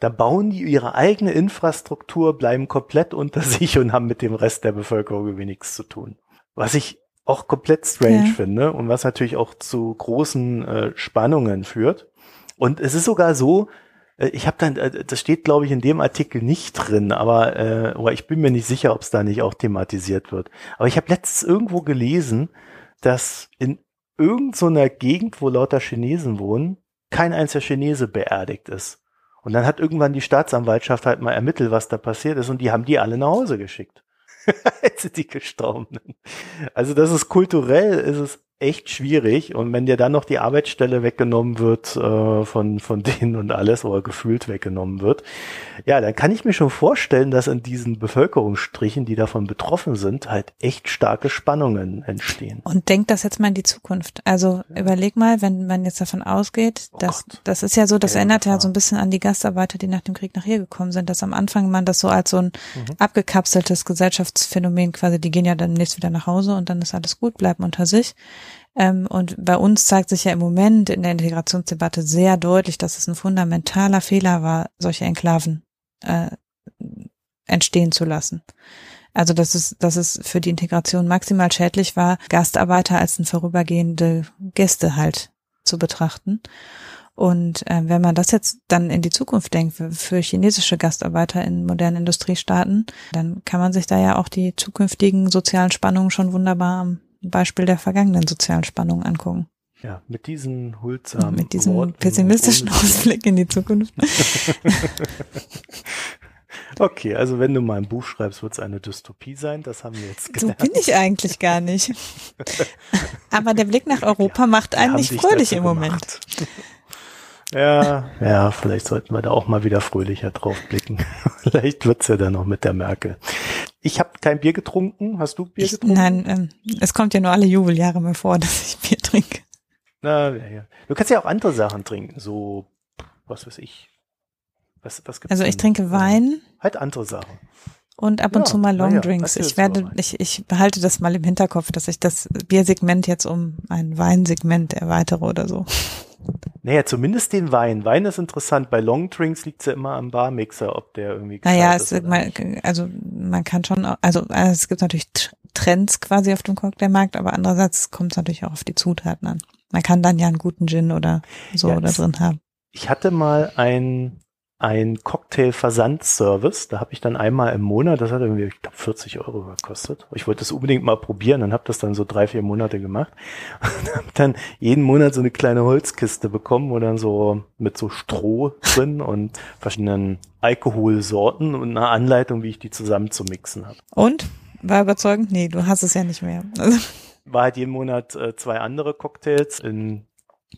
da bauen die ihre eigene Infrastruktur, bleiben komplett unter sich und haben mit dem Rest der Bevölkerung irgendwie nichts zu tun. Was ich auch komplett strange ja. finde und was natürlich auch zu großen äh, Spannungen führt. Und es ist sogar so, äh, ich habe dann, äh, das steht glaube ich in dem Artikel nicht drin, aber, äh, aber ich bin mir nicht sicher, ob es da nicht auch thematisiert wird. Aber ich habe letztens irgendwo gelesen, dass in irgendeiner so Gegend, wo lauter Chinesen wohnen, kein einziger Chinese beerdigt ist. Und dann hat irgendwann die Staatsanwaltschaft halt mal ermittelt, was da passiert ist und die haben die alle nach Hause geschickt. Jetzt die Gestorbenen. Also das ist kulturell, ist es echt schwierig. Und wenn dir dann noch die Arbeitsstelle weggenommen wird äh, von, von denen und alles oder gefühlt weggenommen wird, ja, dann kann ich mir schon vorstellen, dass in diesen Bevölkerungsstrichen, die davon betroffen sind, halt echt starke Spannungen entstehen. Und denk das jetzt mal in die Zukunft. Also ja. überleg mal, wenn man jetzt davon ausgeht, oh dass Gott. das ist ja so, das ja, erinnert ja so ein bisschen an die Gastarbeiter, die nach dem Krieg nach hier gekommen sind, dass am Anfang man das so als so ein mhm. abgekapseltes Gesellschaftsphänomen quasi, die gehen ja dann nächstes wieder nach Hause und dann ist alles gut, bleiben unter sich. Ähm, und bei uns zeigt sich ja im Moment in der Integrationsdebatte sehr deutlich, dass es ein fundamentaler Fehler war, solche Enklaven äh, entstehen zu lassen. Also dass es, dass es für die Integration maximal schädlich war, Gastarbeiter als ein vorübergehende Gäste halt zu betrachten. Und äh, wenn man das jetzt dann in die Zukunft denkt, für, chinesische Gastarbeiter in modernen Industriestaaten, dann kann man sich da ja auch die zukünftigen sozialen Spannungen schon wunderbar am Beispiel der vergangenen sozialen Spannung angucken. Ja, mit diesen huldsamen Mit diesem Worten pessimistischen Ausblick in die Zukunft. okay, also wenn du mal ein Buch schreibst, wird es eine Dystopie sein. Das haben wir jetzt gelernt. So bin ich eigentlich gar nicht. Aber der Blick nach Europa ja, macht einen nicht fröhlich im Moment. Ja, ja, vielleicht sollten wir da auch mal wieder fröhlicher drauf blicken. vielleicht wird's ja dann noch mit der Merkel. Ich habe kein Bier getrunken. Hast du Bier getrunken? nein, ähm, es kommt ja nur alle Jubeljahre mir vor, dass ich Bier trinke. Na, ja, ja. Du kannst ja auch andere Sachen trinken, so, was weiß ich. Was, was gibt's also ich denn? trinke Wein. Halt andere Sachen. Und ab und ja, zu mal Longdrinks. Ja, ich werde, ich, ich behalte das mal im Hinterkopf, dass ich das Biersegment jetzt um ein Weinsegment erweitere oder so. Naja, zumindest den Wein. Wein ist interessant. Bei Long Drinks liegt es ja immer am Barmixer, ob der irgendwie Naja, es, man, also man kann schon, also, also es gibt natürlich Trends quasi auf dem Cocktailmarkt, aber andererseits kommt es natürlich auch auf die Zutaten an. Man kann dann ja einen guten Gin oder so ja, da drin haben. Ich hatte mal ein ein Cocktail-Versandservice. Da habe ich dann einmal im Monat, das hat irgendwie, ich glaube, 40 Euro gekostet. Ich wollte das unbedingt mal probieren und habe das dann so drei, vier Monate gemacht. Und habe dann jeden Monat so eine kleine Holzkiste bekommen, wo dann so mit so Stroh drin und verschiedenen Alkoholsorten und eine Anleitung, wie ich die zusammen zu mixen habe. Und? War überzeugend? Nee, du hast es ja nicht mehr. War halt jeden Monat äh, zwei andere Cocktails in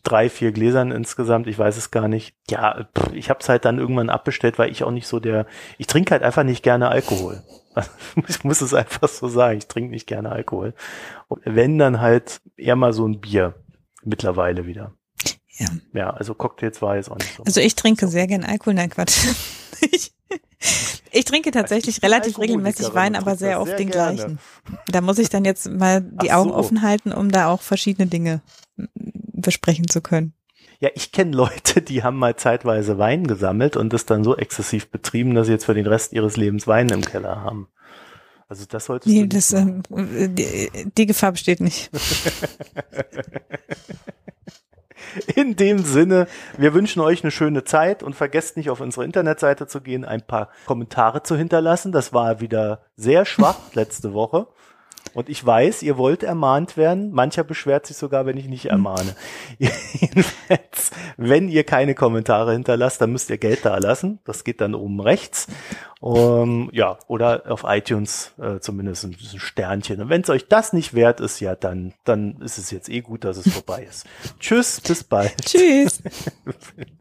drei, vier Gläsern insgesamt, ich weiß es gar nicht. Ja, pff, ich habe es halt dann irgendwann abbestellt, weil ich auch nicht so der, ich trinke halt einfach nicht gerne Alkohol. ich muss es einfach so sagen, ich trinke nicht gerne Alkohol. Und wenn, dann halt eher mal so ein Bier mittlerweile wieder. Ja. Ja, also Cocktails war jetzt auch nicht so. Also ich trinke sehr gern Alkohol, nein Quatsch. ich, ich trinke tatsächlich relativ regelmäßig Wein, aber sehr oft sehr den gerne. gleichen. Da muss ich dann jetzt mal die Ach Augen so. offen halten, um da auch verschiedene Dinge besprechen zu können. Ja, ich kenne Leute, die haben mal zeitweise Wein gesammelt und das dann so exzessiv betrieben, dass sie jetzt für den Rest ihres Lebens Wein im Keller haben. Also das solltest nee, das, ähm, die, die Gefahr besteht nicht. In dem Sinne, wir wünschen euch eine schöne Zeit und vergesst nicht auf unsere Internetseite zu gehen, ein paar Kommentare zu hinterlassen. Das war wieder sehr schwach letzte Woche. Und ich weiß, ihr wollt ermahnt werden. Mancher beschwert sich sogar, wenn ich nicht hm. ermahne. Jedenfalls, wenn ihr keine Kommentare hinterlasst, dann müsst ihr Geld da lassen. Das geht dann oben rechts. Um, ja, oder auf iTunes äh, zumindest ein, ein Sternchen. Und wenn es euch das nicht wert ist, ja, dann, dann ist es jetzt eh gut, dass es vorbei ist. Tschüss, bis bald. Tschüss.